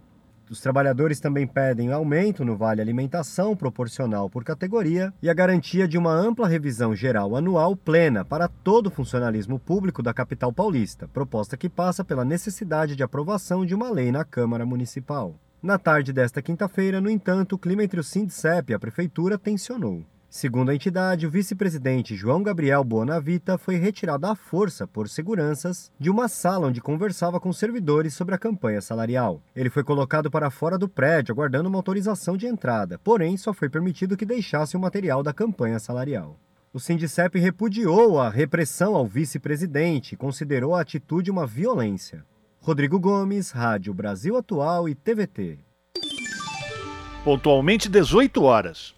Os trabalhadores também pedem aumento no vale alimentação proporcional por categoria e a garantia de uma ampla revisão geral anual plena para todo o funcionalismo público da capital paulista, proposta que passa pela necessidade de aprovação de uma lei na Câmara Municipal. Na tarde desta quinta-feira, no entanto, o clima entre o Sindicep e a prefeitura tensionou. Segundo a entidade, o vice-presidente João Gabriel Bonavita foi retirado à força por seguranças de uma sala onde conversava com servidores sobre a campanha salarial. Ele foi colocado para fora do prédio, aguardando uma autorização de entrada, porém só foi permitido que deixasse o material da campanha salarial. O Sindicep repudiou a repressão ao vice-presidente e considerou a atitude uma violência. Rodrigo Gomes, Rádio Brasil Atual e TVT. Pontualmente 18 horas.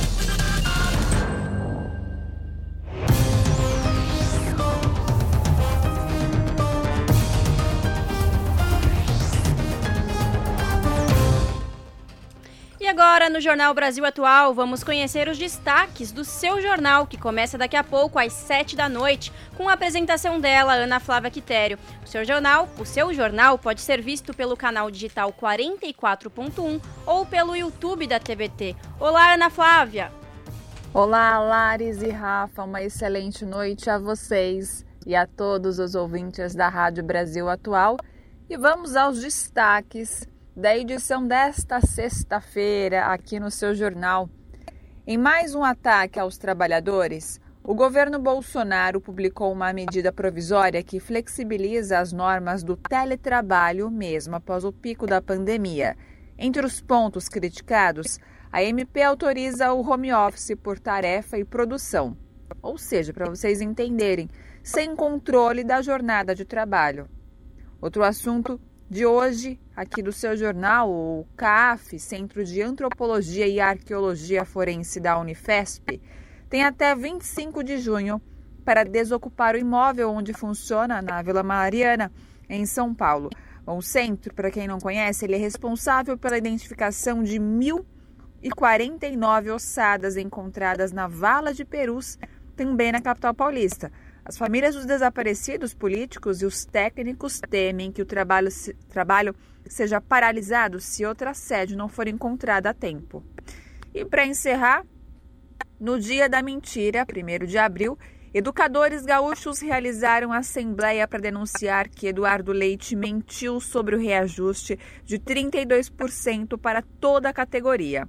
agora no Jornal Brasil Atual, vamos conhecer os destaques do seu jornal, que começa daqui a pouco às 7 da noite, com a apresentação dela, Ana Flávia Quitério. O seu jornal, o seu jornal pode ser visto pelo canal digital 44.1 ou pelo YouTube da TVT. Olá, Ana Flávia. Olá, Lares e Rafa, uma excelente noite a vocês e a todos os ouvintes da Rádio Brasil Atual. E vamos aos destaques da edição desta sexta-feira aqui no seu jornal. Em mais um ataque aos trabalhadores, o governo Bolsonaro publicou uma medida provisória que flexibiliza as normas do teletrabalho mesmo após o pico da pandemia. Entre os pontos criticados, a MP autoriza o home office por tarefa e produção. Ou seja, para vocês entenderem, sem controle da jornada de trabalho. Outro assunto de hoje, aqui do seu jornal, o CAF, Centro de Antropologia e Arqueologia Forense da Unifesp, tem até 25 de junho para desocupar o imóvel onde funciona na Vila Mariana, em São Paulo. O centro, para quem não conhece, ele é responsável pela identificação de 1.049 ossadas encontradas na Vala de Perus, também na capital paulista. As famílias dos desaparecidos políticos e os técnicos temem que o trabalho, trabalho seja paralisado se outra sede não for encontrada a tempo. E para encerrar, no dia da mentira, 1 de abril, educadores gaúchos realizaram assembleia para denunciar que Eduardo Leite mentiu sobre o reajuste de 32% para toda a categoria.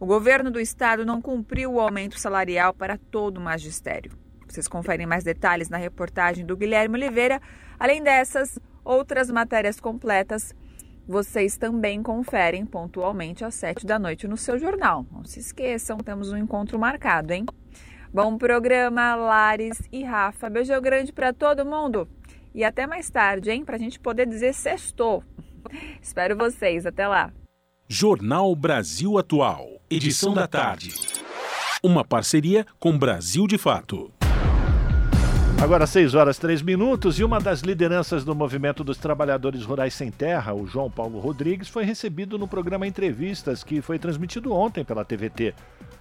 O governo do estado não cumpriu o aumento salarial para todo o magistério. Vocês conferem mais detalhes na reportagem do Guilherme Oliveira. Além dessas, outras matérias completas vocês também conferem pontualmente às sete da noite no seu jornal. Não se esqueçam, temos um encontro marcado, hein? Bom programa, Lares e Rafa. Beijo grande para todo mundo e até mais tarde, hein? Para a gente poder dizer sextou. Espero vocês. Até lá. Jornal Brasil Atual, edição da tarde. Uma parceria com Brasil de Fato. Agora 6 horas 3 minutos e uma das lideranças do movimento dos trabalhadores rurais sem terra, o João Paulo Rodrigues, foi recebido no programa Entrevistas que foi transmitido ontem pela TVT.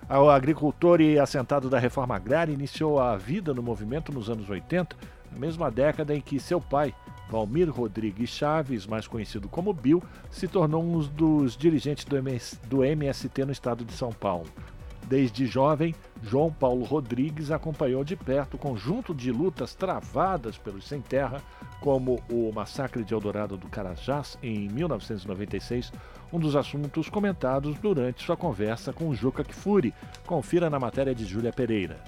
O agricultor e assentado da reforma agrária iniciou a vida no movimento nos anos 80, na mesma década em que seu pai, Valmir Rodrigues Chaves, mais conhecido como Bill, se tornou um dos dirigentes do, do MST no estado de São Paulo. Desde jovem, João Paulo Rodrigues acompanhou de perto o conjunto de lutas travadas pelos sem terra, como o massacre de Eldorado do Carajás em 1996, um dos assuntos comentados durante sua conversa com Juca Kfouri. Confira na matéria de Júlia Pereira.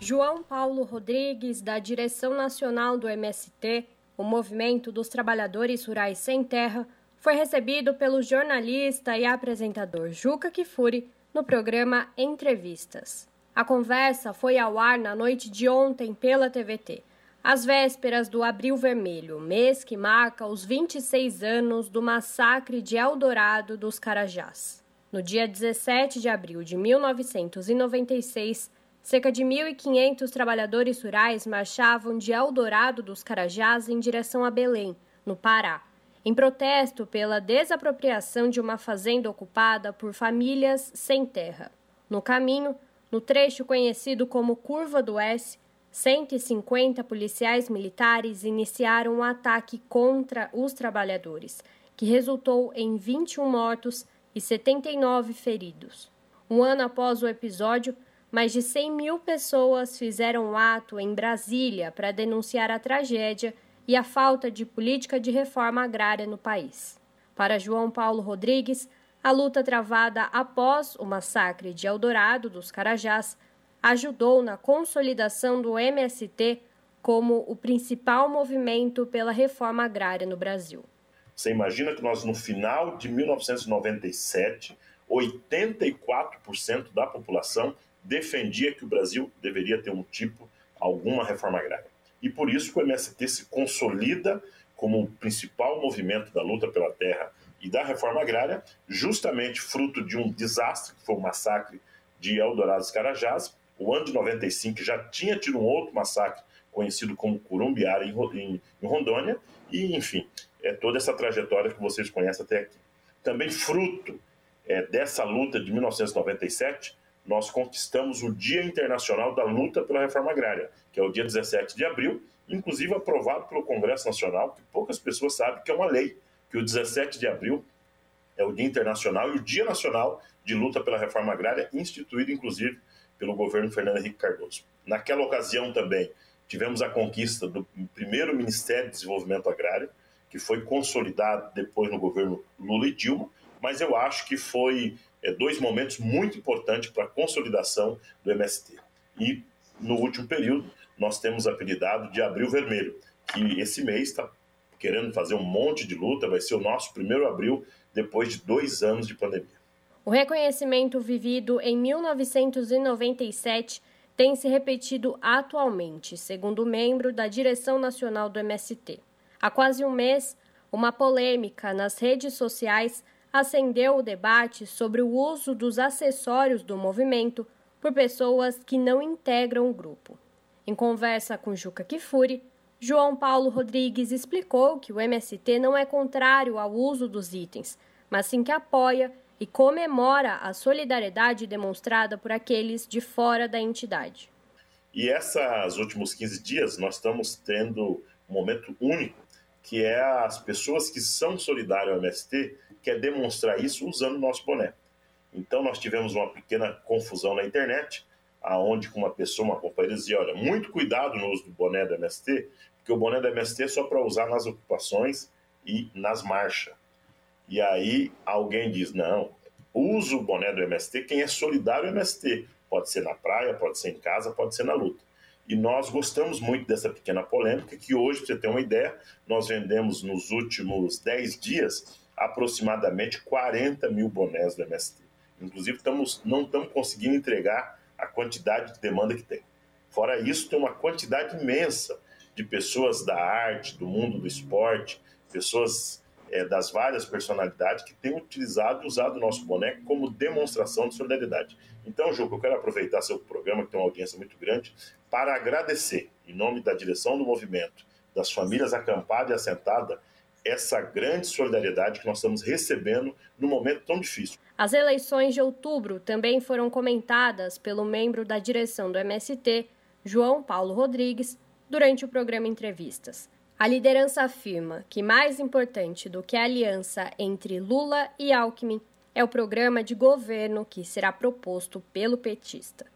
João Paulo Rodrigues, da direção nacional do MST, o Movimento dos Trabalhadores Rurais Sem Terra, foi recebido pelo jornalista e apresentador Juca Kfouri no programa Entrevistas. A conversa foi ao ar na noite de ontem pela TVT, às vésperas do Abril Vermelho, mês que marca os 26 anos do massacre de Eldorado dos Carajás. No dia 17 de abril de 1996, cerca de 1.500 trabalhadores rurais marchavam de Eldorado dos Carajás em direção a Belém, no Pará, em protesto pela desapropriação de uma fazenda ocupada por famílias sem terra. No caminho, no trecho conhecido como Curva do S, 150 policiais militares iniciaram um ataque contra os trabalhadores, que resultou em 21 mortos e 79 feridos. Um ano após o episódio, mais de 100 mil pessoas fizeram um ato em Brasília para denunciar a tragédia e a falta de política de reforma agrária no país. Para João Paulo Rodrigues, a luta travada após o massacre de Eldorado dos Carajás ajudou na consolidação do MST como o principal movimento pela reforma agrária no Brasil. Você imagina que nós, no final de 1997, 84% da população defendia que o Brasil deveria ter um tipo, alguma reforma agrária. E por isso o MST se consolida como o principal movimento da luta pela terra e da reforma agrária, justamente fruto de um desastre, que foi o massacre de Eldorado dos Carajás. O ano de 95 já tinha tido um outro massacre, conhecido como Curumbiara, em Rondônia, e, enfim, é toda essa trajetória que vocês conhecem até aqui. Também fruto é, dessa luta de 1997, nós conquistamos o Dia Internacional da Luta pela Reforma Agrária, que é o dia 17 de abril, inclusive aprovado pelo Congresso Nacional, que poucas pessoas sabem que é uma lei que o 17 de abril é o Dia Internacional e o Dia Nacional de Luta pela Reforma Agrária, instituído inclusive pelo governo Fernando Henrique Cardoso. Naquela ocasião também tivemos a conquista do primeiro Ministério de Desenvolvimento Agrário, que foi consolidado depois no governo Lula e Dilma, mas eu acho que foi é, dois momentos muito importantes para a consolidação do MST. E no último período nós temos apelidado de Abril Vermelho, que esse mês está querendo fazer um monte de luta, vai ser o nosso primeiro abril depois de dois anos de pandemia. O reconhecimento vivido em 1997 tem se repetido atualmente, segundo membro da direção nacional do MST. Há quase um mês, uma polêmica nas redes sociais acendeu o debate sobre o uso dos acessórios do movimento por pessoas que não integram o grupo. Em conversa com Juca Kifuri, João Paulo Rodrigues explicou que o MST não é contrário ao uso dos itens, mas sim que apoia e comemora a solidariedade demonstrada por aqueles de fora da entidade. E esses últimos 15 dias nós estamos tendo um momento único, que é as pessoas que são solidárias ao MST quer demonstrar isso usando o nosso boné. Então nós tivemos uma pequena confusão na internet, aonde uma pessoa, uma companheira dizia, olha, muito cuidado no uso do boné do MST, porque o boné da MST é só para usar nas ocupações e nas marchas. E aí alguém diz: não, usa o boné do MST quem é solidário ao MST. Pode ser na praia, pode ser em casa, pode ser na luta. E nós gostamos muito dessa pequena polêmica, que hoje, para você ter uma ideia, nós vendemos nos últimos 10 dias aproximadamente 40 mil bonés do MST. Inclusive, estamos, não estamos conseguindo entregar a quantidade de demanda que tem. Fora isso, tem uma quantidade imensa de pessoas da arte, do mundo do esporte, pessoas é, das várias personalidades que têm utilizado e usado o nosso boneco como demonstração de solidariedade. Então, Juca, eu quero aproveitar seu programa, que tem uma audiência muito grande, para agradecer, em nome da direção do movimento, das famílias acampadas e assentadas, essa grande solidariedade que nós estamos recebendo num momento tão difícil. As eleições de outubro também foram comentadas pelo membro da direção do MST, João Paulo Rodrigues, durante o programa Entrevistas. A liderança afirma que mais importante do que a aliança entre Lula e Alckmin é o programa de governo que será proposto pelo petista.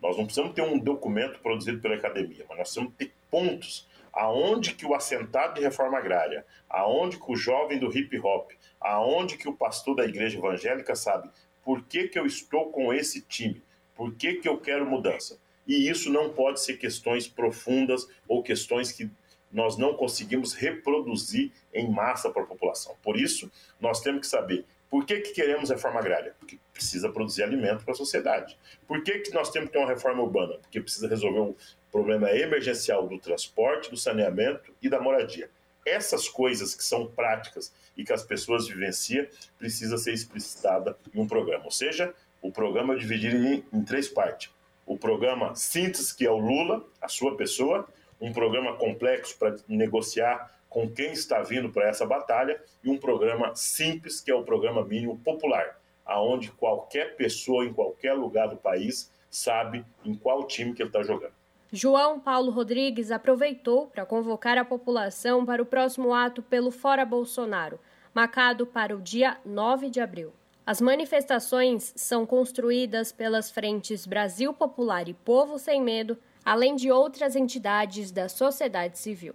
Nós não precisamos ter um documento produzido pela academia, mas nós precisamos ter pontos aonde que o assentado de reforma agrária, aonde que o jovem do hip hop, aonde que o pastor da igreja evangélica sabe por que, que eu estou com esse time, por que, que eu quero mudança. E isso não pode ser questões profundas ou questões que nós não conseguimos reproduzir em massa para a população. Por isso, nós temos que saber Por que, que queremos reforma agrária? Porque precisa produzir alimento para a sociedade. Por que, que nós temos que ter uma reforma urbana? Porque precisa resolver problema emergencial do transporte, do saneamento e da moradia. Essas coisas que são práticas e que as pessoas vivenciam precisa ser explicitada em um programa. Ou seja, o programa é dividido em, em três partes. O programa Síntese, que é o Lula, a sua pessoa, um programa complexo para negociar com quem está vindo para essa batalha e um programa simples, que é o programa mínimo popular, aonde qualquer pessoa em qualquer lugar do país sabe em qual time que ele está jogando. João Paulo Rodrigues aproveitou para convocar a população para o próximo ato pelo Fora Bolsonaro, marcado para o dia 9 de abril. As manifestações são construídas pelas frentes Brasil Popular e Povo Sem Medo, além de outras entidades da sociedade civil.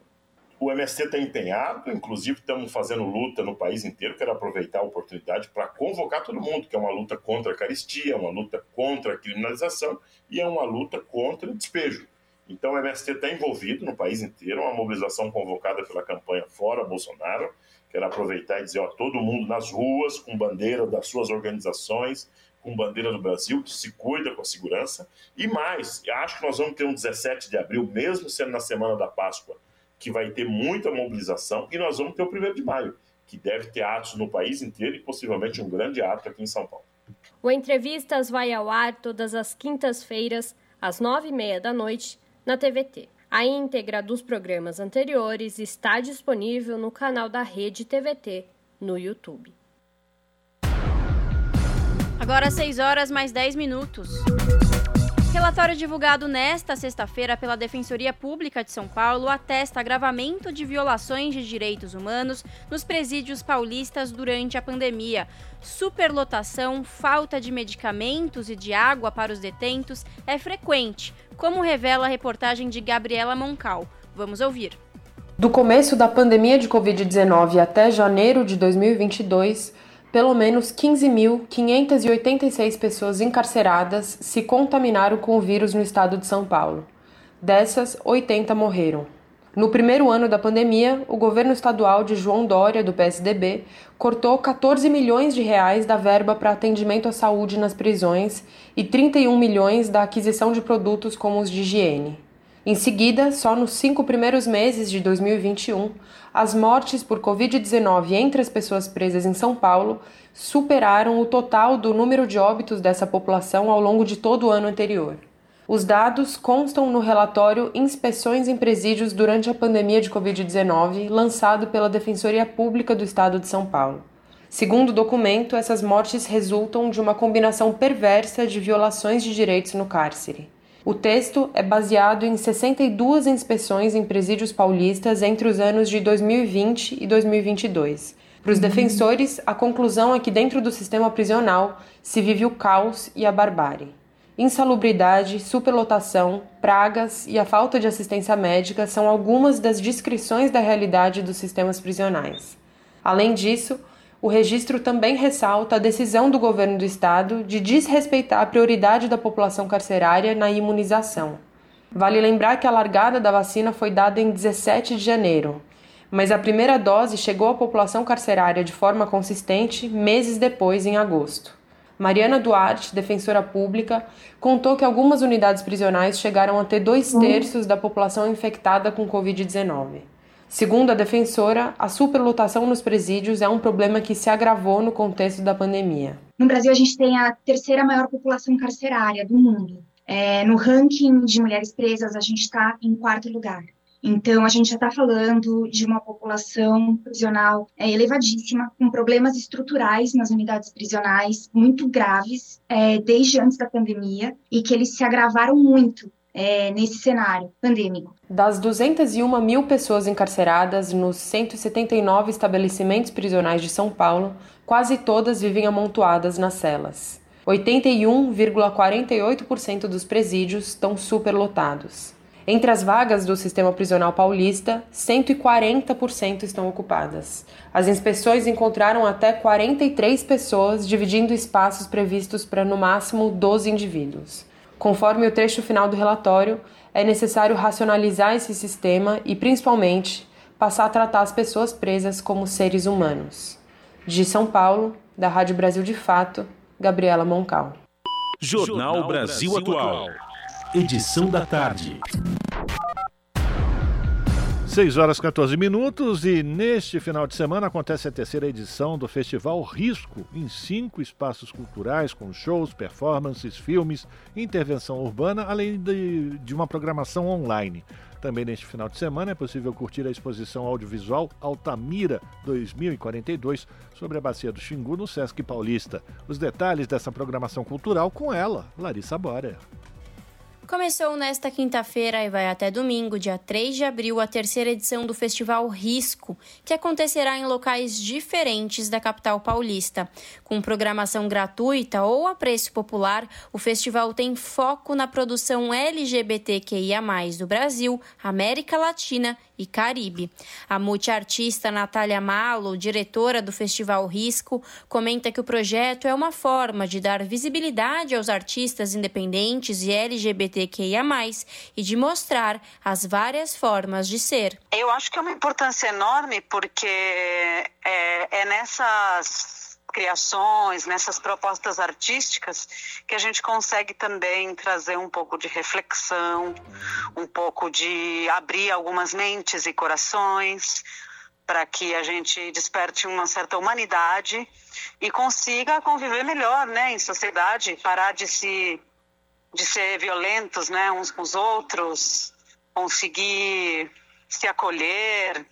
O MST está empenhado, inclusive estamos fazendo luta no país inteiro. Quero aproveitar a oportunidade para convocar todo mundo, que é uma luta contra a caristia, uma luta contra a criminalização e é uma luta contra o despejo. Então o MST está envolvido no país inteiro, uma mobilização convocada pela campanha Fora Bolsonaro. Quero aproveitar e dizer, ó, todo mundo nas ruas, com bandeira das suas organizações, com bandeira do Brasil, que se cuida com a segurança. E mais, acho que nós vamos ter um 17 de abril, mesmo sendo na semana da Páscoa, que vai ter muita mobilização, e nós vamos ter o 1 de maio, que deve ter atos no país inteiro e possivelmente um grande ato aqui em São Paulo. O Entrevistas vai ao ar todas as quintas-feiras, às nove e meia da noite, na TVT. A íntegra dos programas anteriores está disponível no canal da Rede TVT no YouTube. Agora 6 horas mais 10 minutos. Relatório divulgado nesta sexta-feira pela Defensoria Pública de São Paulo atesta agravamento de violações de direitos humanos nos presídios paulistas durante a pandemia. Superlotação, falta de medicamentos e de água para os detentos é frequente, como revela a reportagem de Gabriela Moncal. Vamos ouvir. Do começo da pandemia de Covid-19 até janeiro de 2022, pelo menos 15.586 pessoas encarceradas se contaminaram com o vírus no estado de São Paulo. Dessas, 80 morreram. No primeiro ano da pandemia, o governo estadual de João Dória, do PSDB, cortou 14 milhões de reais da verba para atendimento à saúde nas prisões e 31 milhões da aquisição de produtos como os de higiene. Em seguida, só nos cinco primeiros meses de 2021, as mortes por Covid-19 entre as pessoas presas em São Paulo superaram o total do número de óbitos dessa população ao longo de todo o ano anterior. Os dados constam no relatório Inspeções em Presídios durante a pandemia de Covid-19, lançado pela Defensoria Pública do Estado de São Paulo. Segundo o documento, essas mortes resultam de uma combinação perversa de violações de direitos no cárcere. O texto é baseado em 62 inspeções em presídios paulistas entre os anos de 2020 e 2022. Para os defensores, a conclusão é que dentro do sistema prisional se vive o caos e a barbárie. Insalubridade, superlotação, pragas e a falta de assistência médica são algumas das descrições da realidade dos sistemas prisionais. Além disso, o registro também ressalta a decisão do governo do estado de desrespeitar a prioridade da população carcerária na imunização. Vale lembrar que a largada da vacina foi dada em 17 de janeiro, mas a primeira dose chegou à população carcerária de forma consistente meses depois, em agosto. Mariana Duarte, defensora pública, contou que algumas unidades prisionais chegaram a ter dois terços da população infectada com Covid-19. Segundo a defensora, a superlotação nos presídios é um problema que se agravou no contexto da pandemia. No Brasil, a gente tem a terceira maior população carcerária do mundo. É, no ranking de mulheres presas, a gente está em quarto lugar. Então, a gente já está falando de uma população prisional é, elevadíssima, com problemas estruturais nas unidades prisionais muito graves, é, desde antes da pandemia, e que eles se agravaram muito é, nesse cenário pandêmico. Das 201 mil pessoas encarceradas nos 179 estabelecimentos prisionais de São Paulo, quase todas vivem amontoadas nas celas. 81,48% dos presídios estão superlotados. Entre as vagas do sistema prisional paulista, 140% estão ocupadas. As inspeções encontraram até 43 pessoas dividindo espaços previstos para no máximo 12 indivíduos. Conforme o trecho final do relatório, é necessário racionalizar esse sistema e, principalmente, passar a tratar as pessoas presas como seres humanos. De São Paulo, da Rádio Brasil de Fato, Gabriela Moncal. Jornal Brasil Atual. Edição da tarde. 6 horas 14 minutos e neste final de semana acontece a terceira edição do Festival Risco, em cinco espaços culturais com shows, performances, filmes, intervenção urbana, além de, de uma programação online. Também neste final de semana é possível curtir a exposição audiovisual Altamira 2042 sobre a Bacia do Xingu no Sesc Paulista. Os detalhes dessa programação cultural com ela, Larissa Bora. Começou nesta quinta-feira e vai até domingo, dia 3 de abril, a terceira edição do Festival Risco, que acontecerá em locais diferentes da capital paulista. Com programação gratuita ou a preço popular, o festival tem foco na produção LGBTQIA, do Brasil, América Latina e Caribe. A multiartista Natália Malo, diretora do Festival Risco, comenta que o projeto é uma forma de dar visibilidade aos artistas independentes e LGBTQIA, e de mostrar as várias formas de ser. Eu acho que é uma importância enorme porque é, é nessas criações, nessas propostas artísticas, que a gente consegue também trazer um pouco de reflexão, um pouco de abrir algumas mentes e corações, para que a gente desperte uma certa humanidade e consiga conviver melhor, né, em sociedade, parar de se de ser violentos, né, uns com os outros, conseguir se acolher,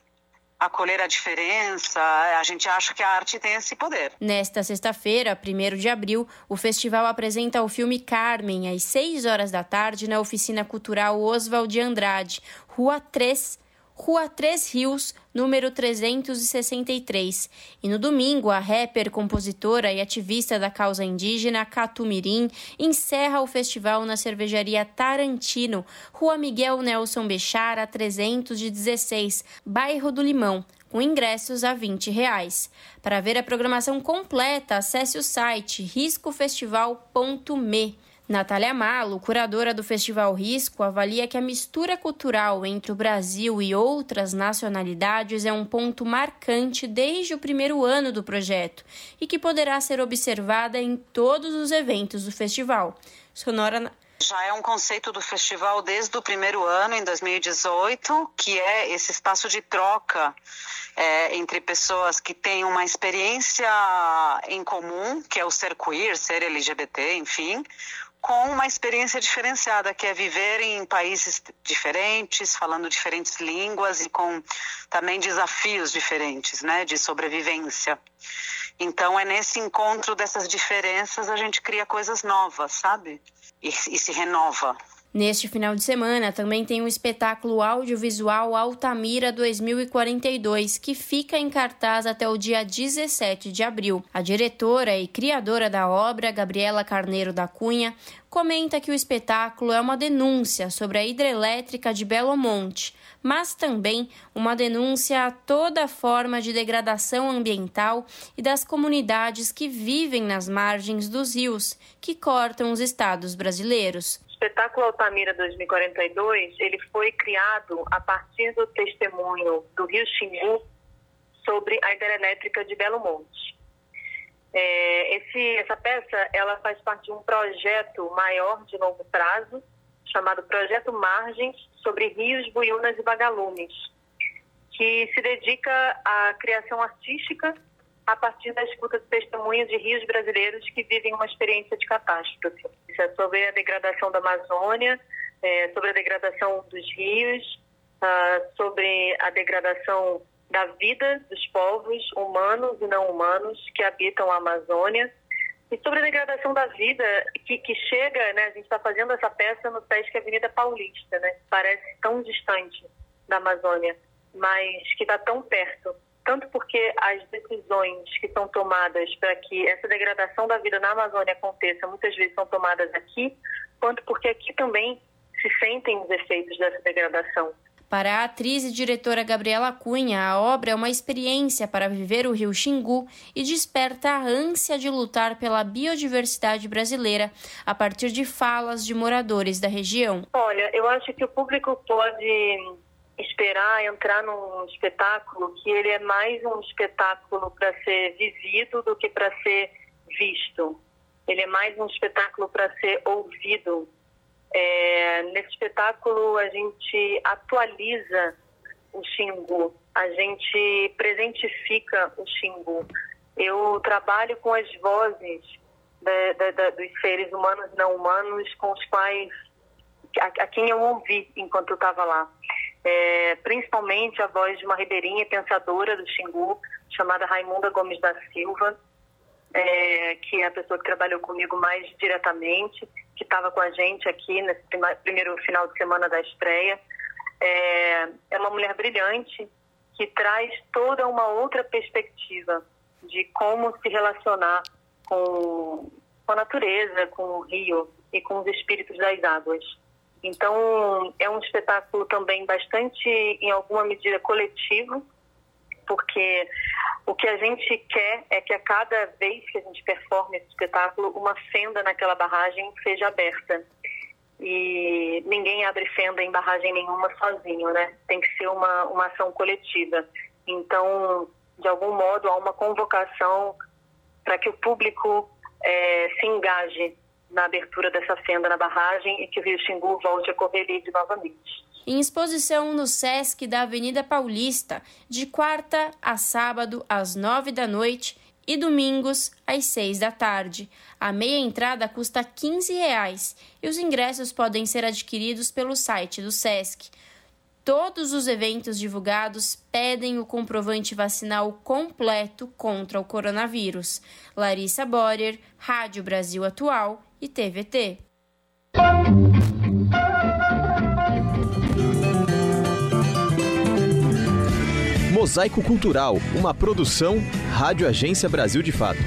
acolher a diferença. A gente acha que a arte tem esse poder. Nesta sexta-feira, 1 de abril, o festival apresenta o filme Carmen, às 6 horas da tarde, na Oficina Cultural Oswald de Andrade, Rua 3, Rua Três Rios, número 363. E no domingo, a rapper, compositora e ativista da causa indígena Catumirim encerra o festival na cervejaria Tarantino, Rua Miguel Nelson Bechara, 316, bairro do Limão com ingressos a 20 reais. Para ver a programação completa, acesse o site riscofestival.me. Natália Malo, curadora do Festival Risco, avalia que a mistura cultural entre o Brasil e outras nacionalidades é um ponto marcante desde o primeiro ano do projeto e que poderá ser observada em todos os eventos do festival. Sonora já é um conceito do festival desde o primeiro ano, em 2018, que é esse espaço de troca é, entre pessoas que têm uma experiência em comum, que é o ser queer, ser LGBT, enfim, com uma experiência diferenciada, que é viver em países diferentes, falando diferentes línguas e com também desafios diferentes, né, de sobrevivência. Então é nesse encontro dessas diferenças a gente cria coisas novas, sabe? E, e se renova. Neste final de semana também tem o espetáculo audiovisual Altamira 2042, que fica em cartaz até o dia 17 de abril. A diretora e criadora da obra, Gabriela Carneiro da Cunha, comenta que o espetáculo é uma denúncia sobre a hidrelétrica de Belo Monte, mas também uma denúncia a toda forma de degradação ambiental e das comunidades que vivem nas margens dos rios que cortam os estados brasileiros espetáculo Altamira 2042, ele foi criado a partir do testemunho do Rio Xingu sobre a hidrelétrica de Belo Monte. É, esse, essa peça ela faz parte de um projeto maior de longo prazo, chamado Projeto Margens sobre Rios, Buiunas e Vagalumes, que se dedica à criação artística a partir da escuta de testemunhos de rios brasileiros que vivem uma experiência de catástrofe. Isso é sobre a degradação da Amazônia, é, sobre a degradação dos rios, uh, sobre a degradação da vida dos povos humanos e não humanos que habitam a Amazônia e sobre a degradação da vida que, que chega, né, a gente está fazendo essa peça no Sesc Avenida Paulista, né, parece tão distante da Amazônia, mas que está tão perto tanto porque as decisões que são tomadas para que essa degradação da vida na Amazônia aconteça muitas vezes são tomadas aqui, quanto porque aqui também se sentem os efeitos dessa degradação. Para a atriz e diretora Gabriela Cunha, a obra é uma experiência para viver o rio Xingu e desperta a ânsia de lutar pela biodiversidade brasileira a partir de falas de moradores da região. Olha, eu acho que o público pode esperar entrar num espetáculo que ele é mais um espetáculo para ser vivido do que para ser visto. Ele é mais um espetáculo para ser ouvido. É, nesse espetáculo a gente atualiza o Xingu, a gente presentifica o Xingu. Eu trabalho com as vozes da, da, da, dos seres humanos e não humanos com os quais a, a quem eu ouvi enquanto eu estava lá. É, principalmente a voz de uma ribeirinha pensadora do Xingu, chamada Raimunda Gomes da Silva, é, que é a pessoa que trabalhou comigo mais diretamente, que estava com a gente aqui nesse primeiro final de semana da estreia. É, é uma mulher brilhante que traz toda uma outra perspectiva de como se relacionar com, com a natureza, com o rio e com os espíritos das águas. Então, é um espetáculo também bastante, em alguma medida, coletivo, porque o que a gente quer é que a cada vez que a gente performe esse espetáculo, uma fenda naquela barragem seja aberta. E ninguém abre fenda em barragem nenhuma sozinho, né? Tem que ser uma, uma ação coletiva. Então, de algum modo, há uma convocação para que o público é, se engaje na abertura dessa fenda na barragem e que o Rio Xingu volte a correr livre novamente. Em exposição no Sesc da Avenida Paulista, de quarta a sábado às nove da noite e domingos às seis da tarde. A meia entrada custa 15 reais, e os ingressos podem ser adquiridos pelo site do Sesc. Todos os eventos divulgados pedem o comprovante vacinal completo contra o coronavírus. Larissa Borer, Rádio Brasil Atual e TVT. Mosaico Cultural, uma produção Rádio Agência Brasil de Fato.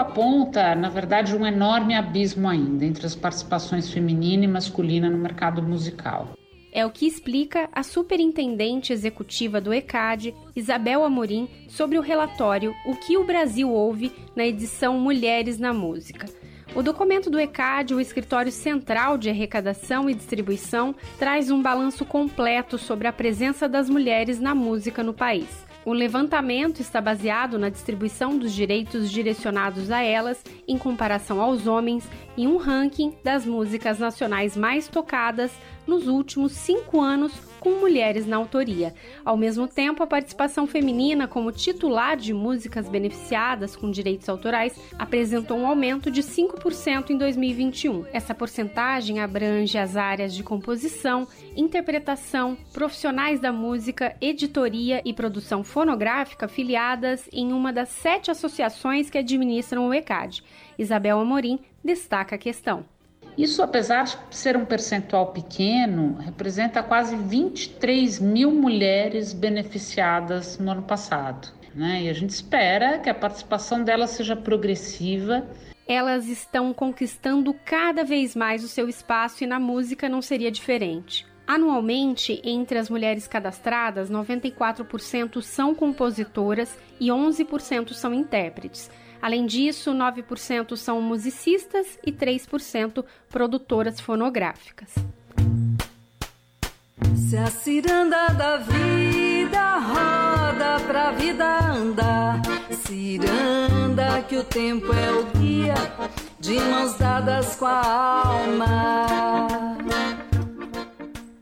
Aponta, na verdade, um enorme abismo ainda entre as participações feminina e masculina no mercado musical. É o que explica a superintendente executiva do ECAD, Isabel Amorim, sobre o relatório O que o Brasil ouve na edição Mulheres na Música. O documento do ECAD, o Escritório Central de Arrecadação e Distribuição, traz um balanço completo sobre a presença das mulheres na música no país. O levantamento está baseado na distribuição dos direitos direcionados a elas em comparação aos homens em um ranking das músicas nacionais mais tocadas nos últimos cinco anos com mulheres na autoria. Ao mesmo tempo, a participação feminina como titular de músicas beneficiadas com direitos autorais apresentou um aumento de 5% em 2021. Essa porcentagem abrange as áreas de composição, interpretação, profissionais da música, editoria e produção fonográfica filiadas em uma das sete associações que administram o ECAD. Isabel Amorim destaca a questão. Isso, apesar de ser um percentual pequeno, representa quase 23 mil mulheres beneficiadas no ano passado. Né? E a gente espera que a participação delas seja progressiva. Elas estão conquistando cada vez mais o seu espaço e na música não seria diferente. Anualmente, entre as mulheres cadastradas, 94% são compositoras e 11% são intérpretes. Além disso, 9% são musicistas e 3% produtoras fonográficas. Se a ciranda da vida roda pra vida andar, ciranda que o tempo é o guia, de mãos dadas com a alma.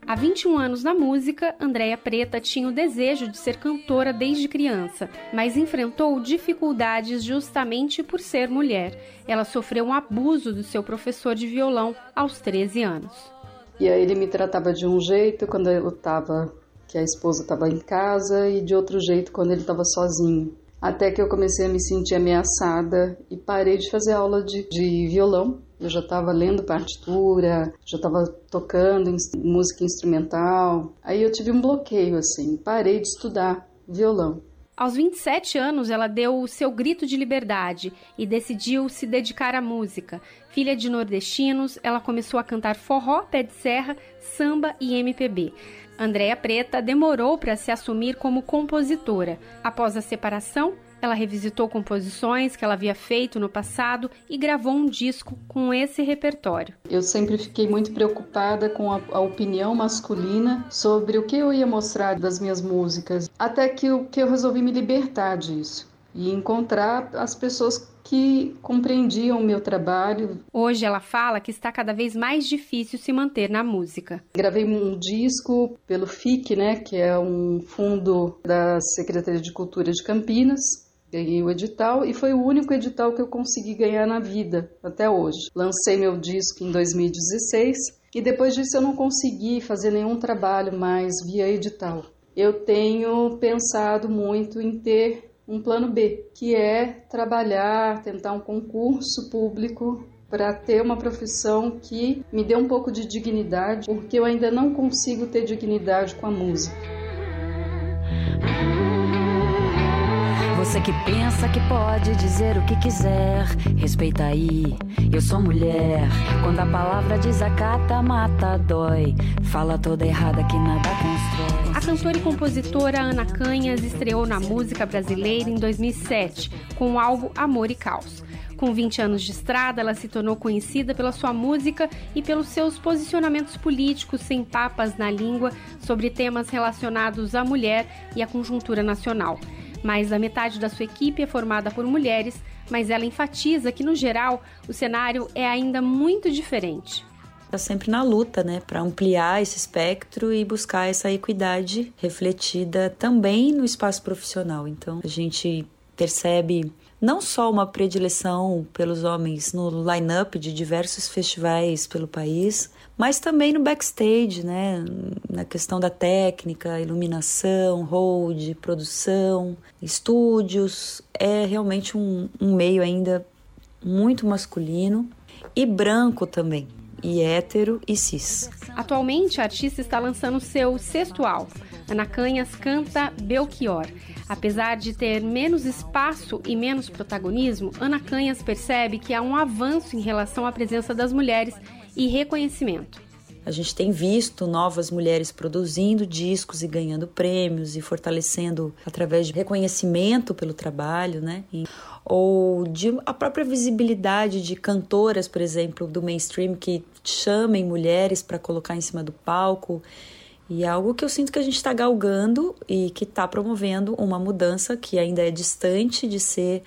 Há 21 anos na música, Andréia Preta tinha o desejo de ser cantora desde criança, mas enfrentou dificuldades justamente por ser mulher. Ela sofreu um abuso do seu professor de violão aos 13 anos. E aí ele me tratava de um jeito quando eu estava que a esposa estava em casa e de outro jeito quando ele estava sozinho. Até que eu comecei a me sentir ameaçada e parei de fazer aula de, de violão Eu já estava lendo partitura, já estava tocando música instrumental. Aí eu tive um bloqueio assim, parei de estudar violão. Aos 27 anos, ela deu o seu grito de liberdade e decidiu se dedicar à música. Filha de nordestinos, ela começou a cantar forró, pé de serra, samba e MPB. Andréa Preta demorou para se assumir como compositora. Após a separação, ela revisitou composições que ela havia feito no passado e gravou um disco com esse repertório. Eu sempre fiquei muito preocupada com a, a opinião masculina sobre o que eu ia mostrar das minhas músicas, até que eu, que eu resolvi me libertar disso e encontrar as pessoas que compreendiam o meu trabalho. Hoje ela fala que está cada vez mais difícil se manter na música. Gravei um disco pelo FIC, né, que é um fundo da Secretaria de Cultura de Campinas, Ganhei o edital e foi o único edital que eu consegui ganhar na vida até hoje. Lancei meu disco em 2016 e depois disso eu não consegui fazer nenhum trabalho mais via edital. Eu tenho pensado muito em ter um plano B, que é trabalhar, tentar um concurso público para ter uma profissão que me dê um pouco de dignidade, porque eu ainda não consigo ter dignidade com a música. Você que pensa que pode dizer o que quiser, respeita aí. Eu sou mulher. Quando a palavra desacata, mata, dói. Fala toda errada que nada constrói. A cantora e compositora Ana Canhas estreou na música brasileira em 2007 com o álbum Amor e Caos. Com 20 anos de estrada, ela se tornou conhecida pela sua música e pelos seus posicionamentos políticos sem papas na língua sobre temas relacionados à mulher e à conjuntura nacional. Mais da metade da sua equipe é formada por mulheres, mas ela enfatiza que, no geral, o cenário é ainda muito diferente está sempre na luta, né, para ampliar esse espectro e buscar essa equidade refletida também no espaço profissional. Então, a gente percebe não só uma predileção pelos homens no line-up de diversos festivais pelo país, mas também no backstage, né? Na questão da técnica, iluminação, hold, produção, estúdios. É realmente um, um meio ainda muito masculino e branco também e hétero e cis. Atualmente, a artista está lançando seu sexto álbum. Ana Canhas canta Belchior. Apesar de ter menos espaço e menos protagonismo, Ana Canhas percebe que há um avanço em relação à presença das mulheres e reconhecimento. A gente tem visto novas mulheres produzindo discos e ganhando prêmios e fortalecendo através de reconhecimento pelo trabalho, né? Ou de a própria visibilidade de cantoras, por exemplo, do mainstream que chamem mulheres para colocar em cima do palco. E é algo que eu sinto que a gente está galgando e que está promovendo uma mudança que ainda é distante de ser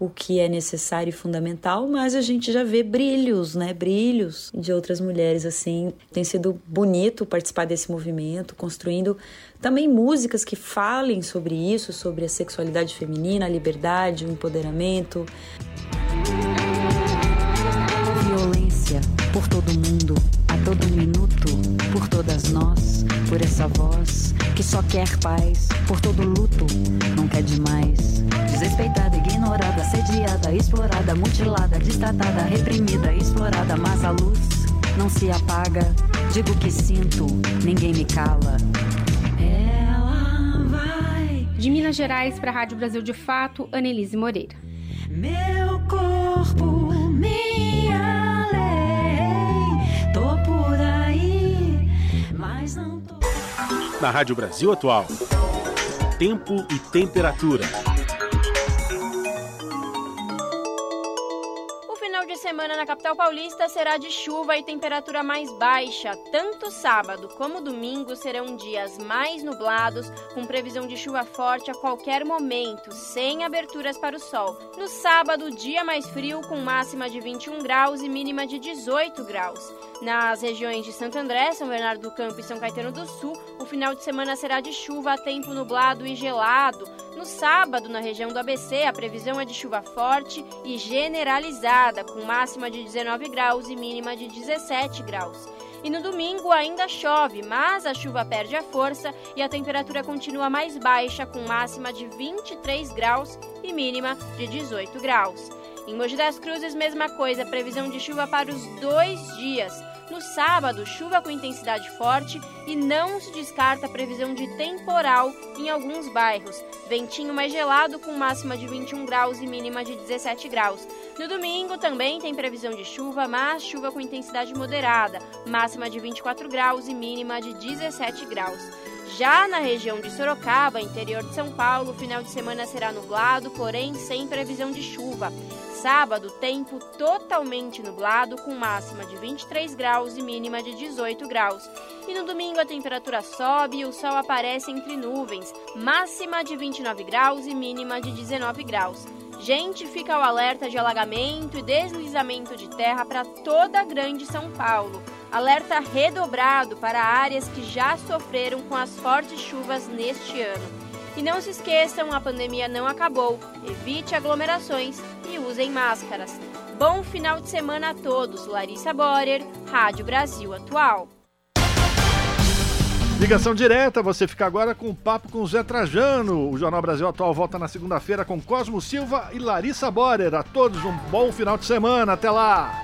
o que é necessário e fundamental, mas a gente já vê brilhos, né? Brilhos de outras mulheres assim. Tem sido bonito participar desse movimento, construindo também músicas que falem sobre isso, sobre a sexualidade feminina, a liberdade, o empoderamento. Violência por todo mundo, a todo minuto, por todas nós, por essa voz que só quer paz, por todo luto, não quer demais Desrespeitada, ignorada, assediada, explorada, mutilada, destratada, reprimida, explorada, mas a luz não se apaga. Digo que sinto, ninguém me cala. Ela vai. De Minas Gerais para a Rádio Brasil de Fato, Anelise Moreira. Meu corpo, minha lei, tô por aí, mas não tô. Na Rádio Brasil Atual, tempo e temperatura. Semana na capital paulista será de chuva e temperatura mais baixa. Tanto sábado como domingo serão dias mais nublados, com previsão de chuva forte a qualquer momento, sem aberturas para o sol. No sábado, dia mais frio, com máxima de 21 graus e mínima de 18 graus. Nas regiões de Santo André, São Bernardo do Campo e São Caetano do Sul, o final de semana será de chuva a tempo nublado e gelado. No sábado, na região do ABC, a previsão é de chuva forte e generalizada, com máxima de 19 graus e mínima de 17 graus. E no domingo ainda chove, mas a chuva perde a força e a temperatura continua mais baixa, com máxima de 23 graus e mínima de 18 graus. Em Mogi das Cruzes, mesma coisa, previsão de chuva para os dois dias. No sábado, chuva com intensidade forte e não se descarta a previsão de temporal em alguns bairros. Ventinho mais gelado com máxima de 21 graus e mínima de 17 graus. No domingo também tem previsão de chuva, mas chuva com intensidade moderada, máxima de 24 graus e mínima de 17 graus. Já na região de Sorocaba, interior de São Paulo, o final de semana será nublado, porém sem previsão de chuva. Sábado, tempo totalmente nublado, com máxima de 23 graus e mínima de 18 graus. E no domingo a temperatura sobe e o sol aparece entre nuvens, máxima de 29 graus e mínima de 19 graus. Gente, fica o alerta de alagamento e deslizamento de terra para toda a Grande São Paulo. Alerta redobrado para áreas que já sofreram com as fortes chuvas neste ano. E não se esqueçam, a pandemia não acabou. Evite aglomerações e usem máscaras. Bom final de semana a todos. Larissa Borer, Rádio Brasil Atual. Ligação direta, você fica agora com o papo com o Zé Trajano. O Jornal Brasil Atual volta na segunda-feira com Cosmo Silva e Larissa Borer. A todos um bom final de semana. Até lá!